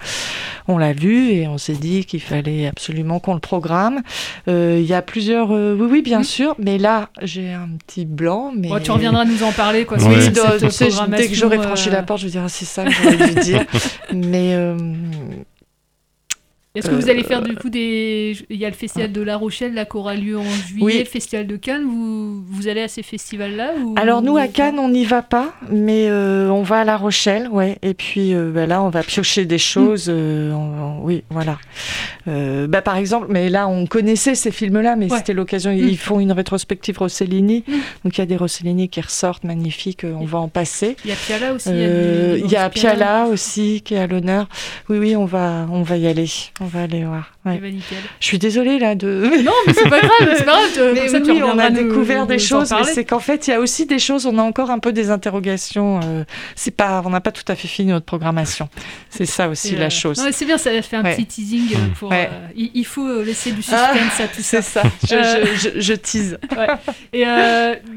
on l'a vu, et on s'est dit qu'il fallait absolument qu'on le programme. Euh, Il y a plusieurs, euh, oui, oui, bien sûr, mais là, j'ai un petit blanc, mais tu reviendras nous en parler, quoi. cette sais, dès que j'aurai franchi euh, la porte, je vais dire ah, c'est ça que j'aurais dû dire. Mais euh, Est-ce que vous Euh, allez faire du coup des. Il y a le festival de La Rochelle là qui aura lieu en juillet, Oui. le festival de Cannes. Vous, vous allez à ces festivals-là ou... alors nous à Cannes, on n'y va pas, mais euh, on va à La Rochelle, ouais. Et puis euh, bah, là, on va piocher des choses. euh, on- on- oui, voilà. Euh, bah, par exemple, mais là, on connaissait ces films-là, mais Ouais. c'était l'occasion. Ils font une rétrospective Rossellini, donc il y a des Rossellini qui ressortent magnifiques. euh, On va en passer. Il y a Piala aussi. Euh, Il y a Piala. Piala aussi qui est à l'honneur. Oui, oui, on va, on va y aller. On va aller voir. ouais. Eh ben, nickel. Je suis désolée là de. Non, mais c'est pas grave, c'est pas grave. Mais tu on a nous- découvert des nous choses, mais c'est qu'en fait, il y a aussi des choses. On a encore un peu des interrogations. euh, c'est pas, on n'a pas tout à fait fini notre programmation. C'est ça aussi la euh, chose. c'est bien, ça fait un Ouais. petit teasing euh, pour. Ouais. euh, il, faut laisser du Ah, suspense à tout ça. c'est ça. Je, je, je, je tease. Et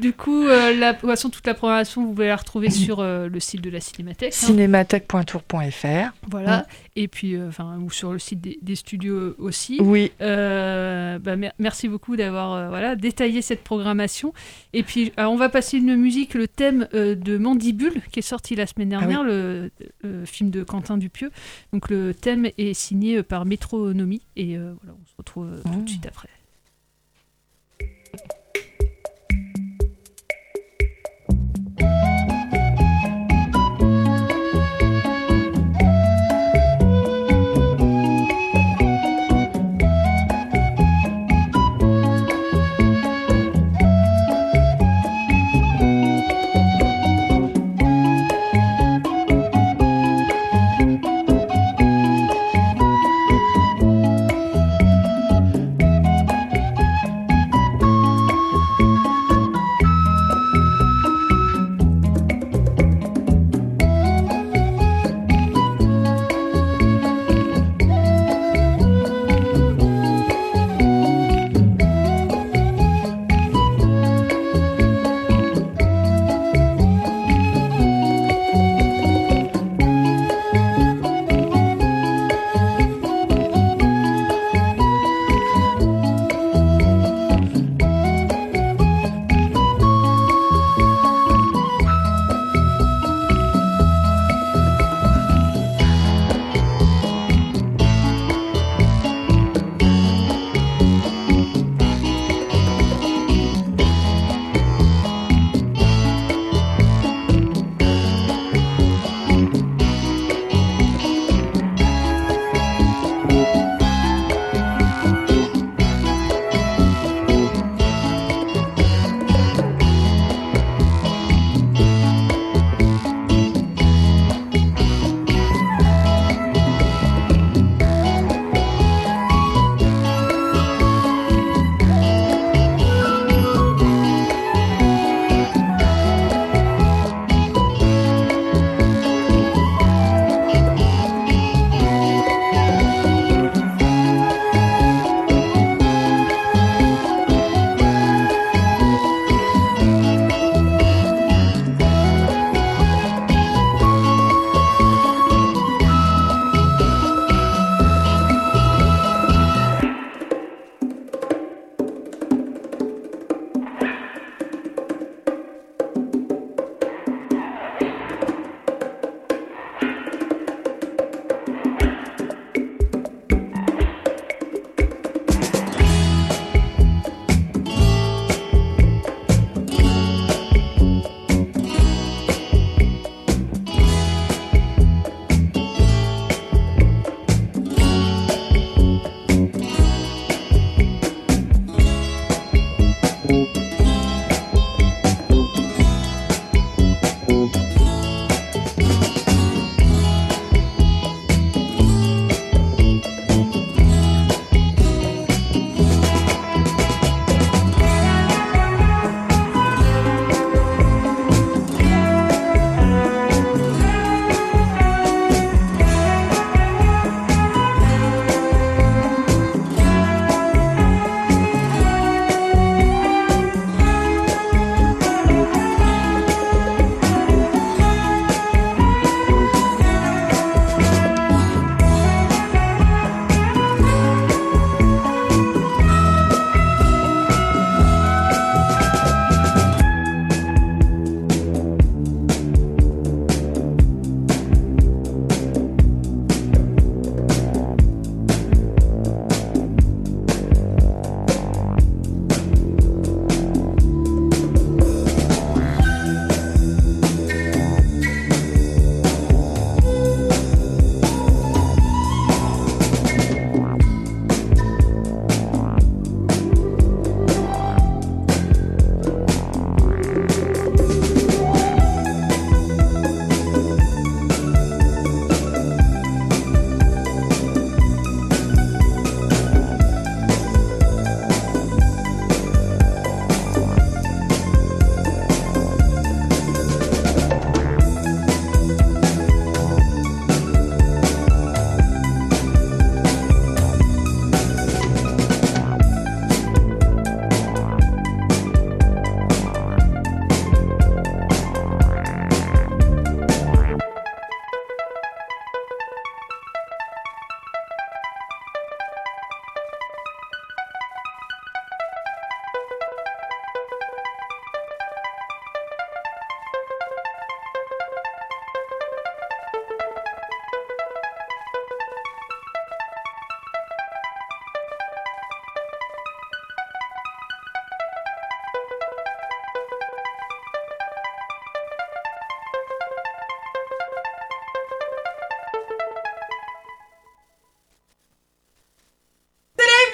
du coup, la, de toute façon, toute la programmation, vous pouvez la retrouver sur le site de la Cinémathèque. hein. Cinémathèque.tour.fr. Voilà. Et puis, euh, enfin, ou sur le site des, des studios aussi. Oui. Euh, bah, mer- merci beaucoup d'avoir euh, voilà, détaillé cette programmation. Et puis, on va passer une musique, le thème de Mandibule, qui est sorti la semaine dernière, Ah oui. le, le film de Quentin Dupieux. Donc, le thème est signé par Métronomie. Et voilà, on se retrouve tout de suite après.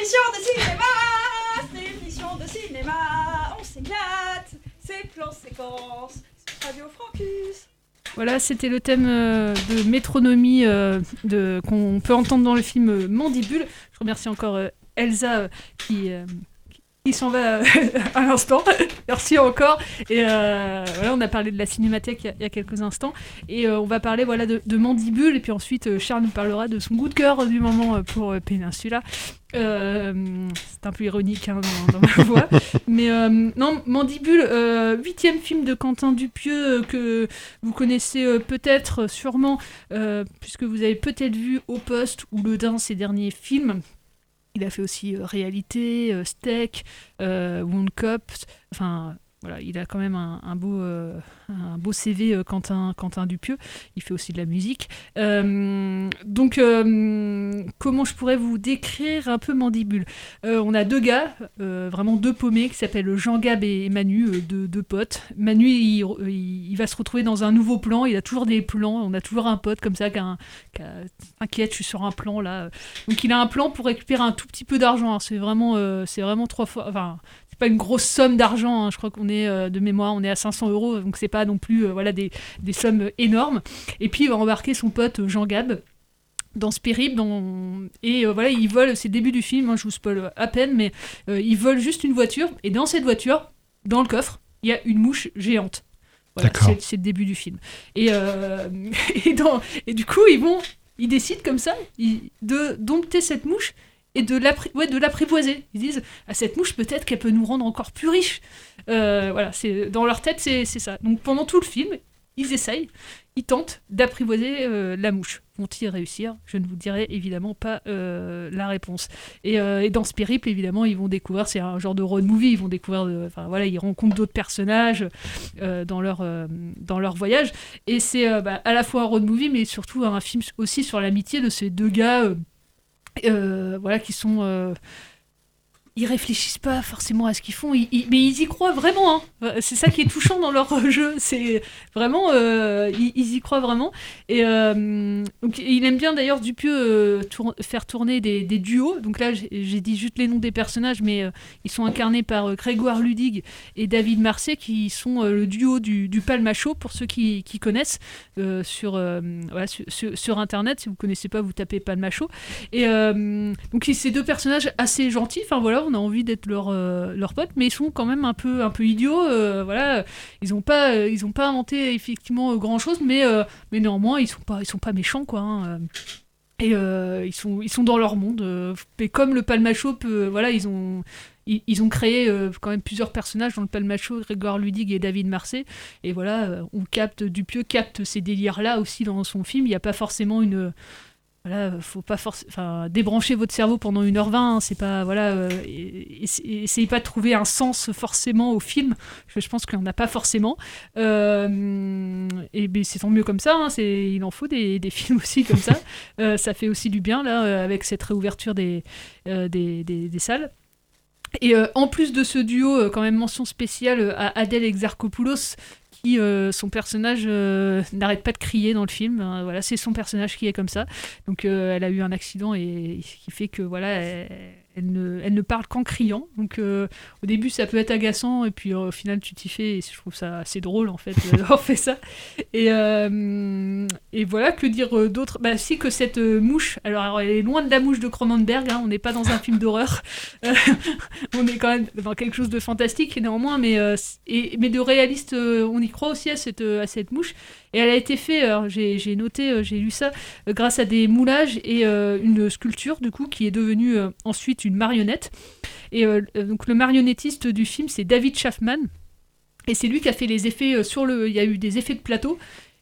L'émission de cinéma C'est l'émission de cinéma On s'éclate C'est plan séquence Radio Francus voilà, c'était le thème euh, de métronomie euh, de, qu'on peut entendre dans le film euh, Mandibule. Je remercie encore Elsa qui, qui s'en va à l'instant. Merci encore. Et euh, voilà, on a parlé de la cinémathèque il y a, il y a quelques instants. Et euh, on va parler voilà, de, de Mandibule. Et puis ensuite, euh, Charles nous parlera de son coup de cœur du moment pour euh, Peninsula. C'est un peu ironique hein, dans, dans ma voix. Mais non, Mandibule, huitième film de Quentin Dupieux que vous connaissez peut-être, sûrement, puisque vous avez peut-être vu Au Poste ou Le Dain ses derniers films. Il a fait aussi euh, Réalité, euh, Steak, euh, Wound Cop. Enfin, voilà, il a quand même un, beau, euh, un beau CV, euh, Quentin, Quentin Dupieux. Il fait aussi de la musique. Euh, donc, euh, comment je pourrais vous décrire un peu Mandibule? Euh, On a deux gars, euh, vraiment deux paumés, qui s'appellent Jean Gab et Manu, euh, deux, potes. Manu, il, va se retrouver dans un nouveau plan. Il a toujours des plans. On a toujours un pote comme ça qui, a inquiète, je suis sur un plan là. Donc, il a un plan pour récupérer un tout petit peu d'argent. hein. C'est vraiment, euh, vraiment trois fois. Enfin, pas une grosse somme d'argent. hein. Je crois qu'on est euh, de mémoire, on est à 500 euros, donc c'est pas non plus euh, voilà des, des sommes énormes. Et puis il va embarquer son pote euh, Jean Gab dans ce périple dans... et euh, voilà il vole c'est le début du film hein, je vous spoil à peine mais euh, il vole juste une voiture et dans cette voiture dans le coffre il y a une mouche géante voilà, c'est le début du film et, et, dans- et du coup ils vont ils décident comme ça ils- de dompter cette mouche et de l'apprivoiser. Ils disent à cette mouche peut-être qu'elle peut nous rendre encore plus riches. Euh, voilà, c'est dans leur tête c'est ça. Donc pendant tout le film, ils essayent, ils tentent d'apprivoiser euh, la mouche. Vont-ils réussir? Je ne vous dirai évidemment pas euh, la réponse. Et, dans ce périple, évidemment, ils vont découvrir, c'est un genre de road movie, ils vont découvrir, enfin voilà, ils rencontrent d'autres personnages dans, leur, dans leur voyage. Et c'est bah, à la fois un road movie, mais surtout un film aussi sur l'amitié de ces deux gars, voilà, qui sont... ils réfléchissent pas forcément à ce qu'ils font, mais ils y croient vraiment. hein. Euh, C'est ça qui est touchant dans leur jeu. C'est vraiment, euh, ils, y croient vraiment. Et euh, donc, il aime bien d'ailleurs Dupieux euh, faire tourner des, duos. Donc là, j'ai dit juste les noms des personnages, mais ils sont incarnés par Grégoire Ludig et David Marseille, qui sont le duo du, du Palmacho pour ceux qui, connaissent sur, voilà, internet. Si vous connaissez pas, vous tapez Palmacho. Et donc ces deux personnages assez gentils. Enfin voilà, on a envie d'être leur euh, leur pote, mais ils sont quand même un peu un peu idiots. euh, voilà, ils ont pas euh, ils ont pas inventé effectivement grand chose, mais mais néanmoins ils sont pas ils sont pas méchants quoi. hein. Et ils, sont, ils sont dans leur monde. et comme le Palmacho. Voilà, ils ont, ils, ont créé quand même plusieurs personnages dans le Palmacho, Grégoire Ludig et David Marseille. Et voilà, on capte, Dupieux capte ces délires-là aussi dans son film. Il n'y a pas forcément une. Voilà, faut pas débrancher votre cerveau pendant 1h20, hein, c'est pas. Voilà, euh, essayez pas de trouver un sens forcément au film. Je, pense qu'il n'y en a pas forcément. Euh, et ben, c'est tant mieux comme ça, hein, il en faut des, films aussi comme ça. Euh, ça fait aussi du bien, là, avec cette réouverture des, salles. Et en plus de ce duo, quand même mention spéciale à Adèle Exarchopoulos, euh, son personnage euh, n'arrête pas de crier dans le film. hein, voilà, c'est son personnage qui est comme ça. Donc euh, elle a eu un accident et qui fait que voilà, elle ne, elle ne parle qu'en criant. Donc euh, au début ça peut être agaçant et puis euh, au final tu t'y fais et je trouve ça assez drôle en fait d'avoir fait ça. Et, euh, et voilà, que dire euh, d'autre? Bah si que cette mouche, alors, alors, elle est loin de la mouche de Cronenberg, hein, on n'est pas dans un film d'horreur, on est quand même dans quelque chose de fantastique néanmoins, mais, et, mais de réaliste, on y croit aussi à cette, à cette mouche. Et elle a été faite, alors, j'ai noté, euh, j'ai lu ça, euh, grâce à des moulages et euh, une sculpture du coup qui est devenue euh, ensuite une marionnette. Et euh, euh, donc le marionnettiste du film c'est David Schaffman. Et c'est lui qui a fait les effets euh, sur le. Il y a eu des effets de plateau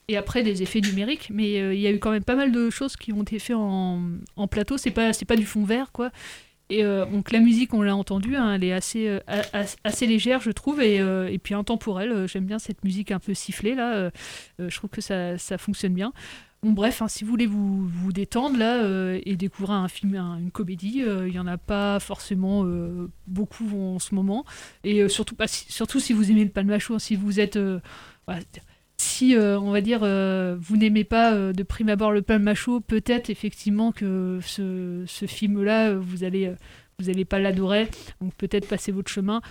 et après des effets numériques, mais euh, il y a eu quand même pas mal de choses qui ont été faites en, en plateau. C'est pas, c'est pas du fond vert quoi. Et euh, donc la musique, on l'a entendu, hein, elle est assez, euh, assez légère, je trouve, et, euh, et puis intemporelle. Euh, J'aime bien cette musique un peu sifflée là. je trouve que ça, ça fonctionne bien. Bon, bref, hein, si vous voulez vous, vous détendre là et découvrir un film, un- une comédie, il y en a pas forcément beaucoup en ce moment. Et surtout, pas, si- surtout si vous aimez le palmacho, hein, si vous êtes. Si, euh, on va dire, euh, vous n'aimez pas euh, de prime abord le palmacho, peut-être effectivement que ce, film-là, vous allez. vous n'allez pas l'adorer, donc peut-être passez votre chemin.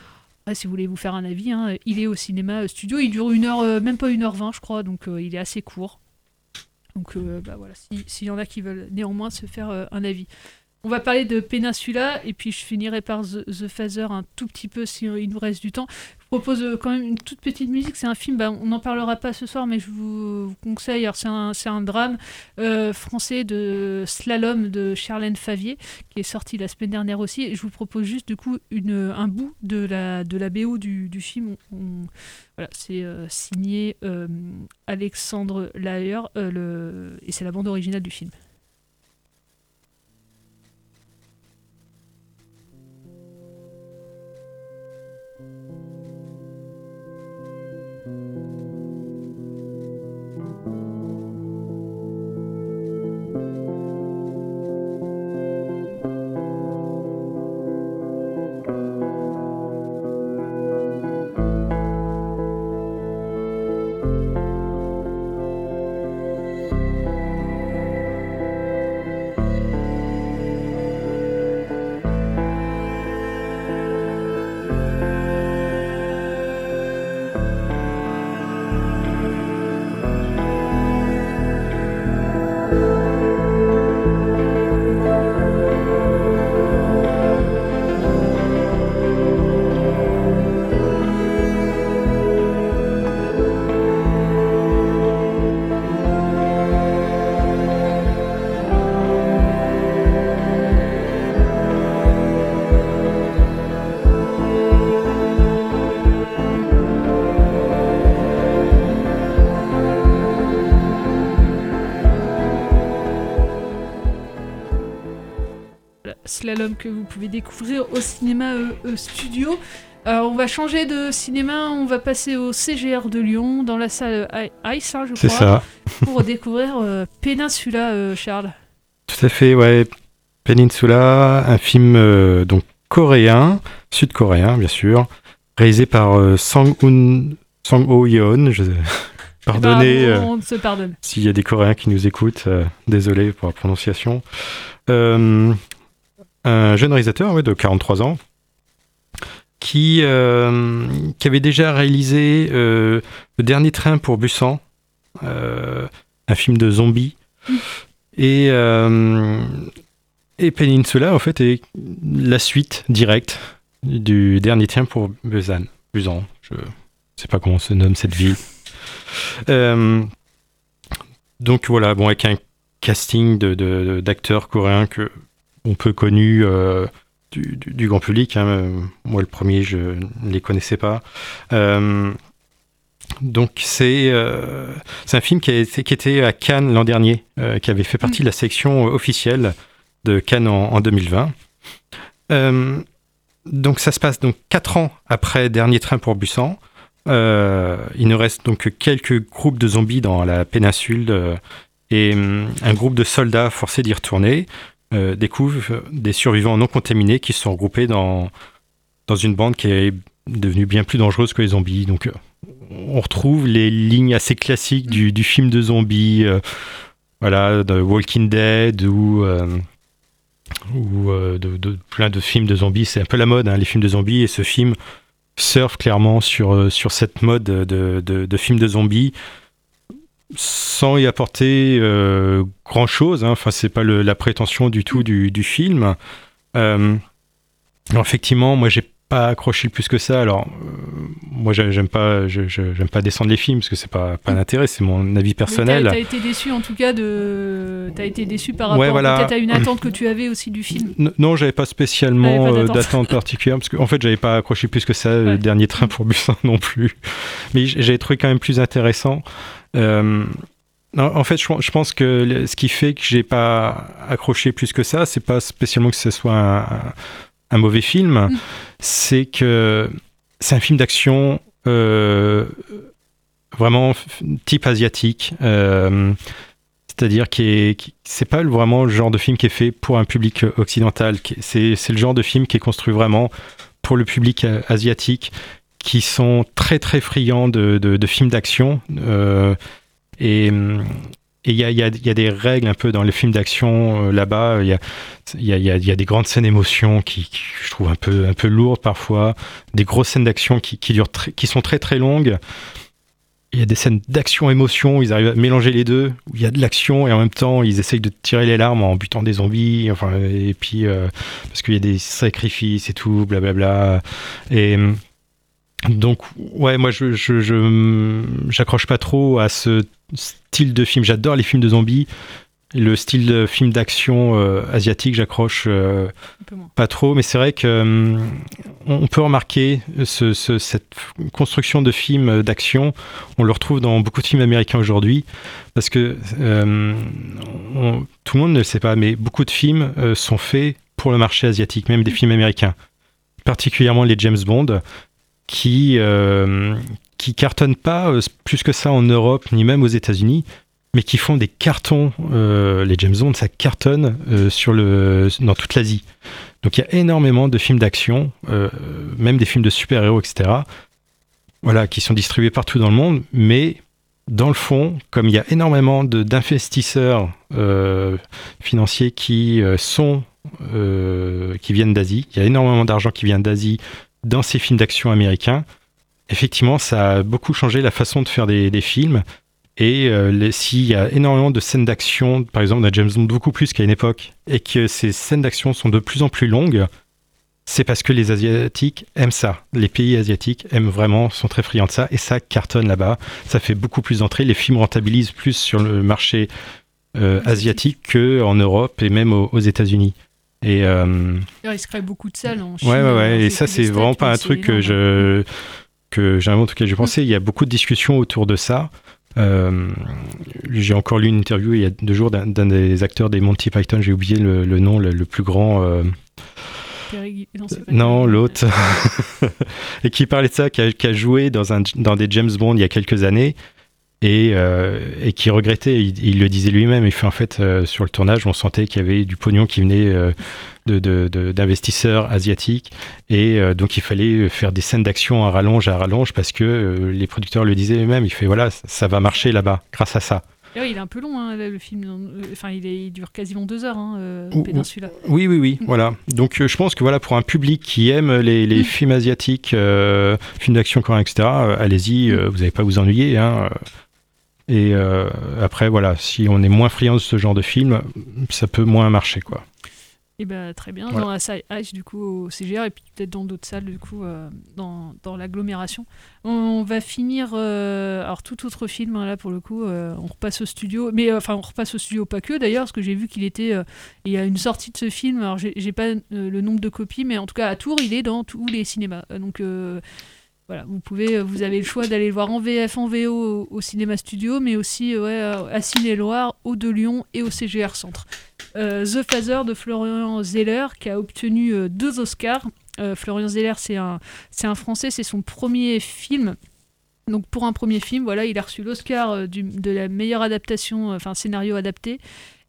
si vous voulez vous faire un avis, hein, il est au cinéma studio. Il dure une heure, même pas une heure vingt, je crois, donc il est assez court. Donc bah, voilà, s'il y en a qui veulent néanmoins se faire un avis. On va parler de Peninsula et puis je finirai par The, The Phaser un tout petit peu si il nous reste du temps. Propose euh, quand même une toute petite musique. C'est un film, bah, on n'en parlera pas ce soir, mais je vous, conseille. c'est un, un, drame euh, français de Slalom de Charlène Favier qui est sorti la semaine dernière aussi. Et je vous propose juste du coup une, un bout de la, de la BO du, du film. voilà, c'est euh, signé Alexandre Laher et c'est la bande originale du film. Slalom que vous pouvez découvrir au cinéma euh, euh, studio. Alors, on va changer de cinéma, on va passer au CGR de Lyon, dans la salle Ice, hein, je crois. ça. pour découvrir euh, Peninsula, Charles. Tout à fait, ouais. Peninsula, un film donc coréen, sud-coréen, bien sûr, réalisé par Sang-Ho Sang Yeon. Je... Pardonnez on se pardonne. s'il y a des Coréens qui nous écoutent, désolé pour la prononciation un jeune réalisateur de 43 ans qui, euh, qui avait déjà réalisé euh, Le Dernier Train pour Busan, euh, un film de zombies. Et, et Peninsula, en fait, est la suite directe du Dernier Train pour Busan. Busan, je ne sais pas comment se nomme cette ville. donc voilà, bon, avec un casting d'acteurs de, coréens que on peu connus euh, du, grand public. Hein. Moi, le premier, je ne les connaissais pas. Euh, donc c'est euh, c'est un film qui, était à Cannes l'an dernier, qui avait fait partie de la section officielle de Cannes en, 2020. donc ça se passe donc quatre ans après Dernier train pour Busan. il ne reste donc que quelques groupes de zombies dans la péninsule et un groupe de soldats forcés d'y retourner. Euh, découvrent des survivants non contaminés qui se sont regroupés dans, dans une bande qui est devenue bien plus dangereuse que les zombies. Donc, euh, on retrouve les lignes assez classiques du, film de zombies, euh, voilà, de Walking Dead ou, ou de, plein de films de zombies. C'est un peu la mode, hein, les films de zombies, et ce film surfe clairement sur, sur cette mode de, de, de films de zombies sans y apporter euh, grand chose. Hein. Enfin, c'est pas la prétention du tout du, film. Euh, effectivement, moi, j'ai pas accroché plus que ça. Alors, euh, moi, j'aime pas, j'aime pas descendre les films parce que c'est pas pas d'intérêt. C'est mon avis personnel. T'as as été déçu en tout cas de, t'as été déçu par rapport peut-être à une attente que tu avais aussi du film. non, j'avais pas spécialement d'attente particulière parce qu'en en fait, j'avais pas accroché plus que ça. Le dernier train pour Busan non plus. Mais j'ai trouvé quand même plus intéressant. Euh, en fait, je, pense que ce qui fait que j'ai pas accroché plus que ça, c'est pas spécialement que ce soit un, mauvais film, mm. c'est que c'est un film d'action euh, vraiment type asiatique. Euh, c'est-à-dire que c'est pas vraiment le genre de film qui est fait pour un public occidental. C'est le genre de film qui est construit vraiment pour le public asiatique qui sont très très friands de, de, films d'action. Euh, et, Et il y a, des règles un peu dans les films d'action là-bas. Il y a, des grandes scènes émotions qui, je trouve un peu, lourdes parfois. Des grosses scènes d'action qui, sont très très longues. Il y a des scènes d'action-émotion, ils arrivent à mélanger les deux, où il y a de l'action et en même temps ils essayent de tirer les larmes en butant des zombies, enfin, et puis euh, parce qu'il y a des sacrifices et tout, blablabla. Et donc, ouais, moi je, je, je j'accroche pas trop à ce style de film. J'adore les films de zombies, le style de film d'action euh, asiatique, j'accroche euh, pas trop, mais c'est vrai que euh, on peut remarquer ce, ce, cette construction de films d'action. On le retrouve dans beaucoup de films américains aujourd'hui, parce que on, tout le monde ne le sait pas, mais beaucoup de films sont faits pour le marché asiatique, même des films américains, particulièrement les James Bond, qui qui cartonnent pas plus que ça en Europe ni même aux États-Unis mais qui font des cartons. Euh, les James Bond, ça cartonne euh, sur le, dans toute l'Asie. Donc il y a énormément de films d'action, euh, même des films de super-héros, etc. Voilà, qui sont distribués partout dans le monde, mais dans le fond, comme il y a énormément d'investisseurs financiers qui sont qui viennent d'Asie, il y a énormément d'argent qui vient d'Asie dans ces films d'action américains. Effectivement, ça a beaucoup changé la façon de faire des, des films. Et euh, s'il y a énormément de scènes d'action, par exemple dans James Bond beaucoup plus qu'à une époque, et que ces scènes d'action sont de plus en plus longues, c'est parce que les Asiatiques aiment ça. Les pays asiatiques aiment vraiment, sont très friands de ça, et ça cartonne là-bas. Ça fait beaucoup plus d'entrées. Les films rentabilisent plus sur le marché euh, asiatique qu'en Europe et même aux, aux États-Unis. Et euh, il se crée beaucoup de salles en Chine. Ouais, ouais, ouais. Et ça, c'est vraiment pas un truc que je que j'ai en tout cas j'ai pensé. Il y a beaucoup de discussions autour de ça. Euh, j'ai encore lu une interview il y a deux jours d'un des acteurs des Monty Python, j'ai oublié le, le, nom, le, le plus grand. Euh... Non, non l'autre. et qui parlait de ça, qui a, qui a, joué dans, un, dans des James Bond il y a quelques années et, euh, et qui regrettait, il, il le disait lui-même, il fait en fait euh, sur le tournage, on sentait qu'il y avait du pognon qui venait euh, d'investisseurs de, de, asiatiques et donc il fallait faire des scènes d'action à rallonge à rallonge parce que les producteurs le disaient eux-mêmes, il fait voilà, ça va marcher là-bas grâce à ça. il est un peu long, hein, le film. Enfin, il, est, il, dure quasiment deux heures, hein, euh, Péninsula. Oui, oui, oui, voilà. Donc, euh, je pense que voilà, pour un public qui aime les, les mm. films asiatiques, euh, films d'action coréens, etc., allez-y, vous n'allez pas vous ennuyer. Hein, et après, voilà, si on est moins friand de ce genre de film, ça peut moins marcher, quoi. Et bah, très bien, voilà. dans la salle H du coup au CGR et puis peut-être dans d'autres salles du coup euh, dans, dans l'agglomération. On va finir euh, alors tout autre film hein, là pour le coup euh, on repasse au studio mais enfin on repasse au studio pas que d'ailleurs parce que j'ai vu qu'il était il y a une sortie de ce film alors j'ai pas le nombre de copies mais en tout cas à Tours il est dans tous les cinémas donc voilà, vous pouvez, vous avez le choix d'aller le voir en VF, en VO au, cinéma studio, mais aussi ouais, à Ciné-Loire, au de Lyon et au CGR Centre. Euh, The Phaser de Florian Zeller qui a obtenu euh, deux Oscars. Euh, Florian Zeller, c'est un, c'est un Français, c'est son premier film. Donc pour un premier film, voilà, il a reçu l'Oscar de la meilleure adaptation, enfin scénario adapté.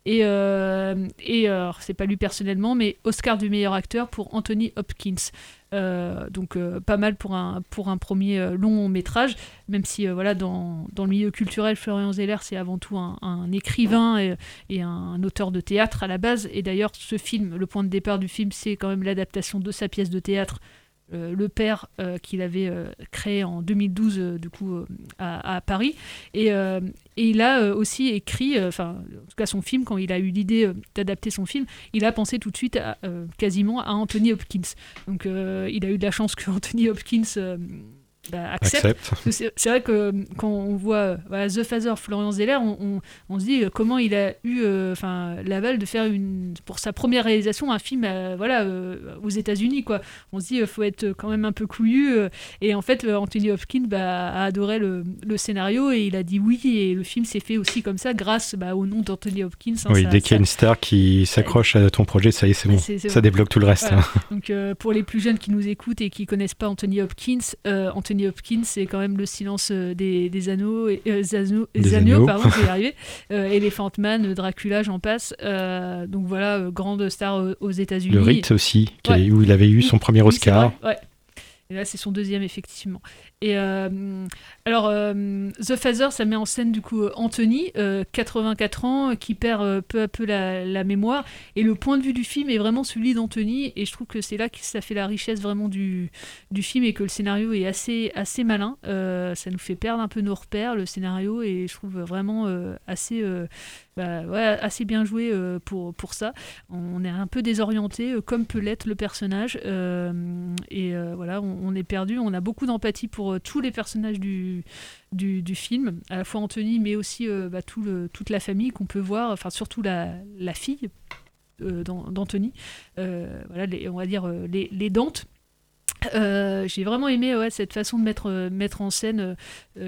Et, euh, et c'est pas lui personnellement, mais Oscar du meilleur acteur pour Anthony Hopkins. Euh, donc euh, pas mal pour un, pour un premier euh, long métrage, même si voilà, dans, dans, le milieu culturel, Florian Zeller, c'est avant tout un, écrivain et, et, un auteur de théâtre à la base. Et d'ailleurs, ce film, le point de départ du film, c'est quand même l'adaptation de sa pièce de théâtre euh, le père euh, qu'il avait euh, créé en 2012 du coup à, Paris. Et, et, il a aussi écrit enfin en tout cas son film quand il a eu l'idée d'adapter son film il a pensé tout de suite à, quasiment à Anthony Hopkins. Donc il a eu de la chance que Anthony Hopkins bah, accepte. C'est vrai que quand on voit voilà, The Phaser, Florian Zeller, on, on, on, se dit comment il a eu enfin euh, l'aval de faire une, pour sa première réalisation un film euh, voilà, euh, aux États-Unis. quoi. On se dit il faut être quand même un peu couillu. et en fait, Anthony Hopkins bah, a adoré le, le, scénario et il a dit oui. Et le film s'est fait aussi comme ça grâce bah, au nom d'Anthony Hopkins. Hein, oui, ça, dès qu'il y a une star qui s'accroche à ton projet, ça y est, c'est bon. C est, c est ça bon. débloque tout le reste. Voilà. Hein. Donc pour les plus jeunes qui nous écoutent et qui connaissent pas Anthony Hopkins, Anthony Hopkins, c'est quand même le silence des, des anneaux, et, euh, Zano, des anneaux, anneaux. pardon, je vais y arriver. Euh, Elephant Man, Dracula, j'en passe. Euh, donc voilà, grande star aux États-Unis. Le Rite aussi, ouais. où il avait eu son premier oui, Oscar. Ouais. Et là, c'est son deuxième, effectivement. Et euh, alors, euh, The Phaser, ça met en scène du coup Anthony, euh, 84 ans, qui perd peu à peu la, mémoire. Et le point de vue du film est vraiment celui d'Anthony. Et je trouve que c'est là que ça fait la richesse vraiment du, du film et que le scénario est assez, assez malin. Ça nous fait perdre un peu nos repères, le scénario, et je trouve vraiment assez, bah, assez bien joué pour, pour ça. On est un peu désorienté, comme peut l'être le personnage. et voilà, on est perdu. On a beaucoup d'empathie pour euh, tous les personnages du, du, film, à la fois Anthony, mais aussi euh, bah, toute la famille qu'on peut voir, enfin surtout la, la fille euh, d'An- d'Anthony. Voilà, on va dire les, les Dantes. J'ai vraiment aimé ouais, cette façon de mettre, mettre en scène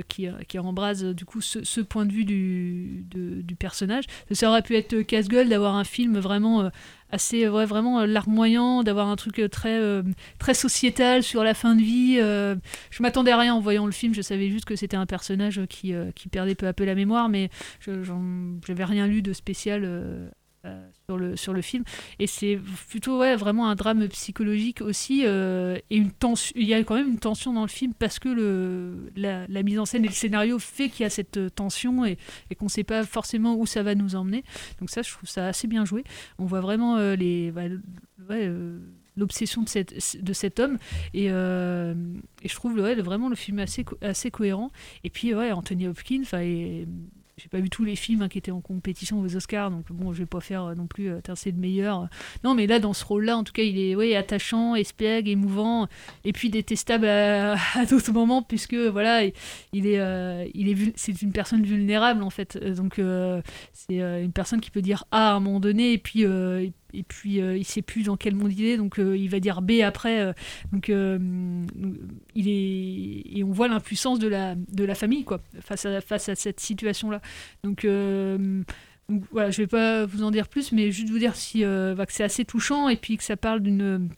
qui, qui embrase du coup ce, ce point de vue du, du personnage. Ça aurait pu être casse-gueule d'avoir un film vraiment assez ouais, vraiment euh, larmoyant, d'avoir un truc euh, très, euh, très sociétal sur la fin de vie. euh, je m'attendais à rien en voyant le film, je savais juste que c'était un personnage qui, euh, qui perdait peu à peu la mémoire, mais je j'avais rien lu de spécial. Euh, sur le sur le film. Et c'est plutôt ouais vraiment un drame psychologique aussi euh, et une tension il y a quand même une tension dans le film parce que le la, mise en scène et le scénario fait qu'il y a cette euh, tension et, et qu'on sait pas forcément où ça va nous emmener. Donc ça je trouve ça assez bien joué. On voit vraiment les euh, l'obsession de, cette, de cet homme et, et je trouve ouais, vraiment le film assez, assez cohérent. Et puis ouais Anthony Hopkins j'ai pas vu tous les films hein, qui étaient en compétition aux Oscars, donc bon, je vais pas faire euh, non plus euh, le meilleur. Non, mais là, dans ce rôle-là, en tout cas, il est ouais, attachant, espiègle, émouvant, et puis détestable à, à d'autres moments, puisque voilà, il, est, euh, il est, c'est une personne vulnérable en fait. Euh, Donc c'est une personne qui peut dire A à un moment donné, et puis euh, et puis euh, il sait plus dans quel monde il est, donc euh, il va dire B après. euh, donc euh, il est et on voit l'impuissance de la de la famille quoi face à face à cette situation là. Donc donc, voilà, je vais pas vous en dire plus, mais juste vous dire si, bah, que c'est assez touchant et puis que ça parle d'une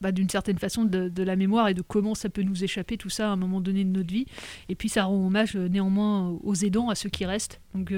bah, d'une certaine façon de, de la mémoire et de comment ça peut nous échapper tout ça à un moment donné de notre vie. Et puis ça rend hommage néanmoins aux aidants, à ceux qui restent. Donc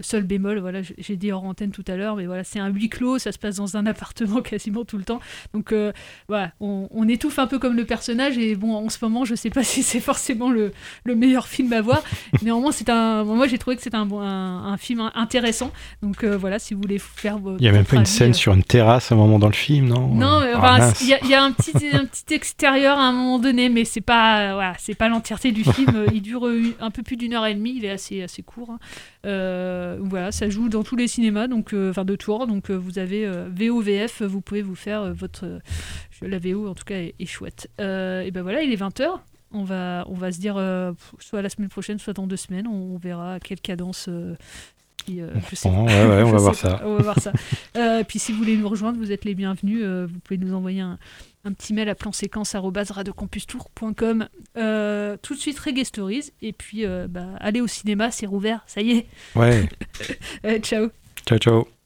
seul bémol, voilà, j'ai dit hors antenne tout à l'heure, mais voilà, c'est un huis clos, ça se passe dans un appartement quasiment tout le temps. Donc euh, voilà, on, on étouffe un peu comme le personnage et bon, en ce moment, je sais pas si c'est forcément le, le meilleur film à voir. Néanmoins, c'est un, moi j'ai trouvé que c'était un, bon- un, un film intéressant. Donc euh, voilà, si vous voulez faire Il y a même pas une scène euh, sur une terrasse à un moment dans le film, non? Non, Ah, enfin, il y, a- il y a un petit, un petit extérieur à un moment donné, mais c'est pas, voilà, c'est pas l'entièreté du film. Il dure un peu plus d'une heure et demie, il est assez, assez court. hein. Euh, voilà, ça joue dans tous les cinémas, donc, euh, enfin de tours. Donc euh, vous avez euh, VO, VF, vous pouvez vous faire votre, la VO en tout cas est, est chouette. Et ben voilà, il est 20 h On va, on va se dire soit la semaine prochaine, soit dans deux semaines. On, verra à quelle cadence. qui, euh, je sais Bon, pas. ouais, ouais, on Je va sais voir ça. On va voir ça. Euh, puis si vous voulez nous rejoindre, vous êtes les bienvenus. Euh, vous pouvez nous envoyer un, un petit mail à planséquence.com. Euh, tout de suite, Reggae Stories. Et puis, euh, bah, allez au cinéma, c'est rouvert, ça y est. Ouais. Euh, ciao. Ciao, ciao.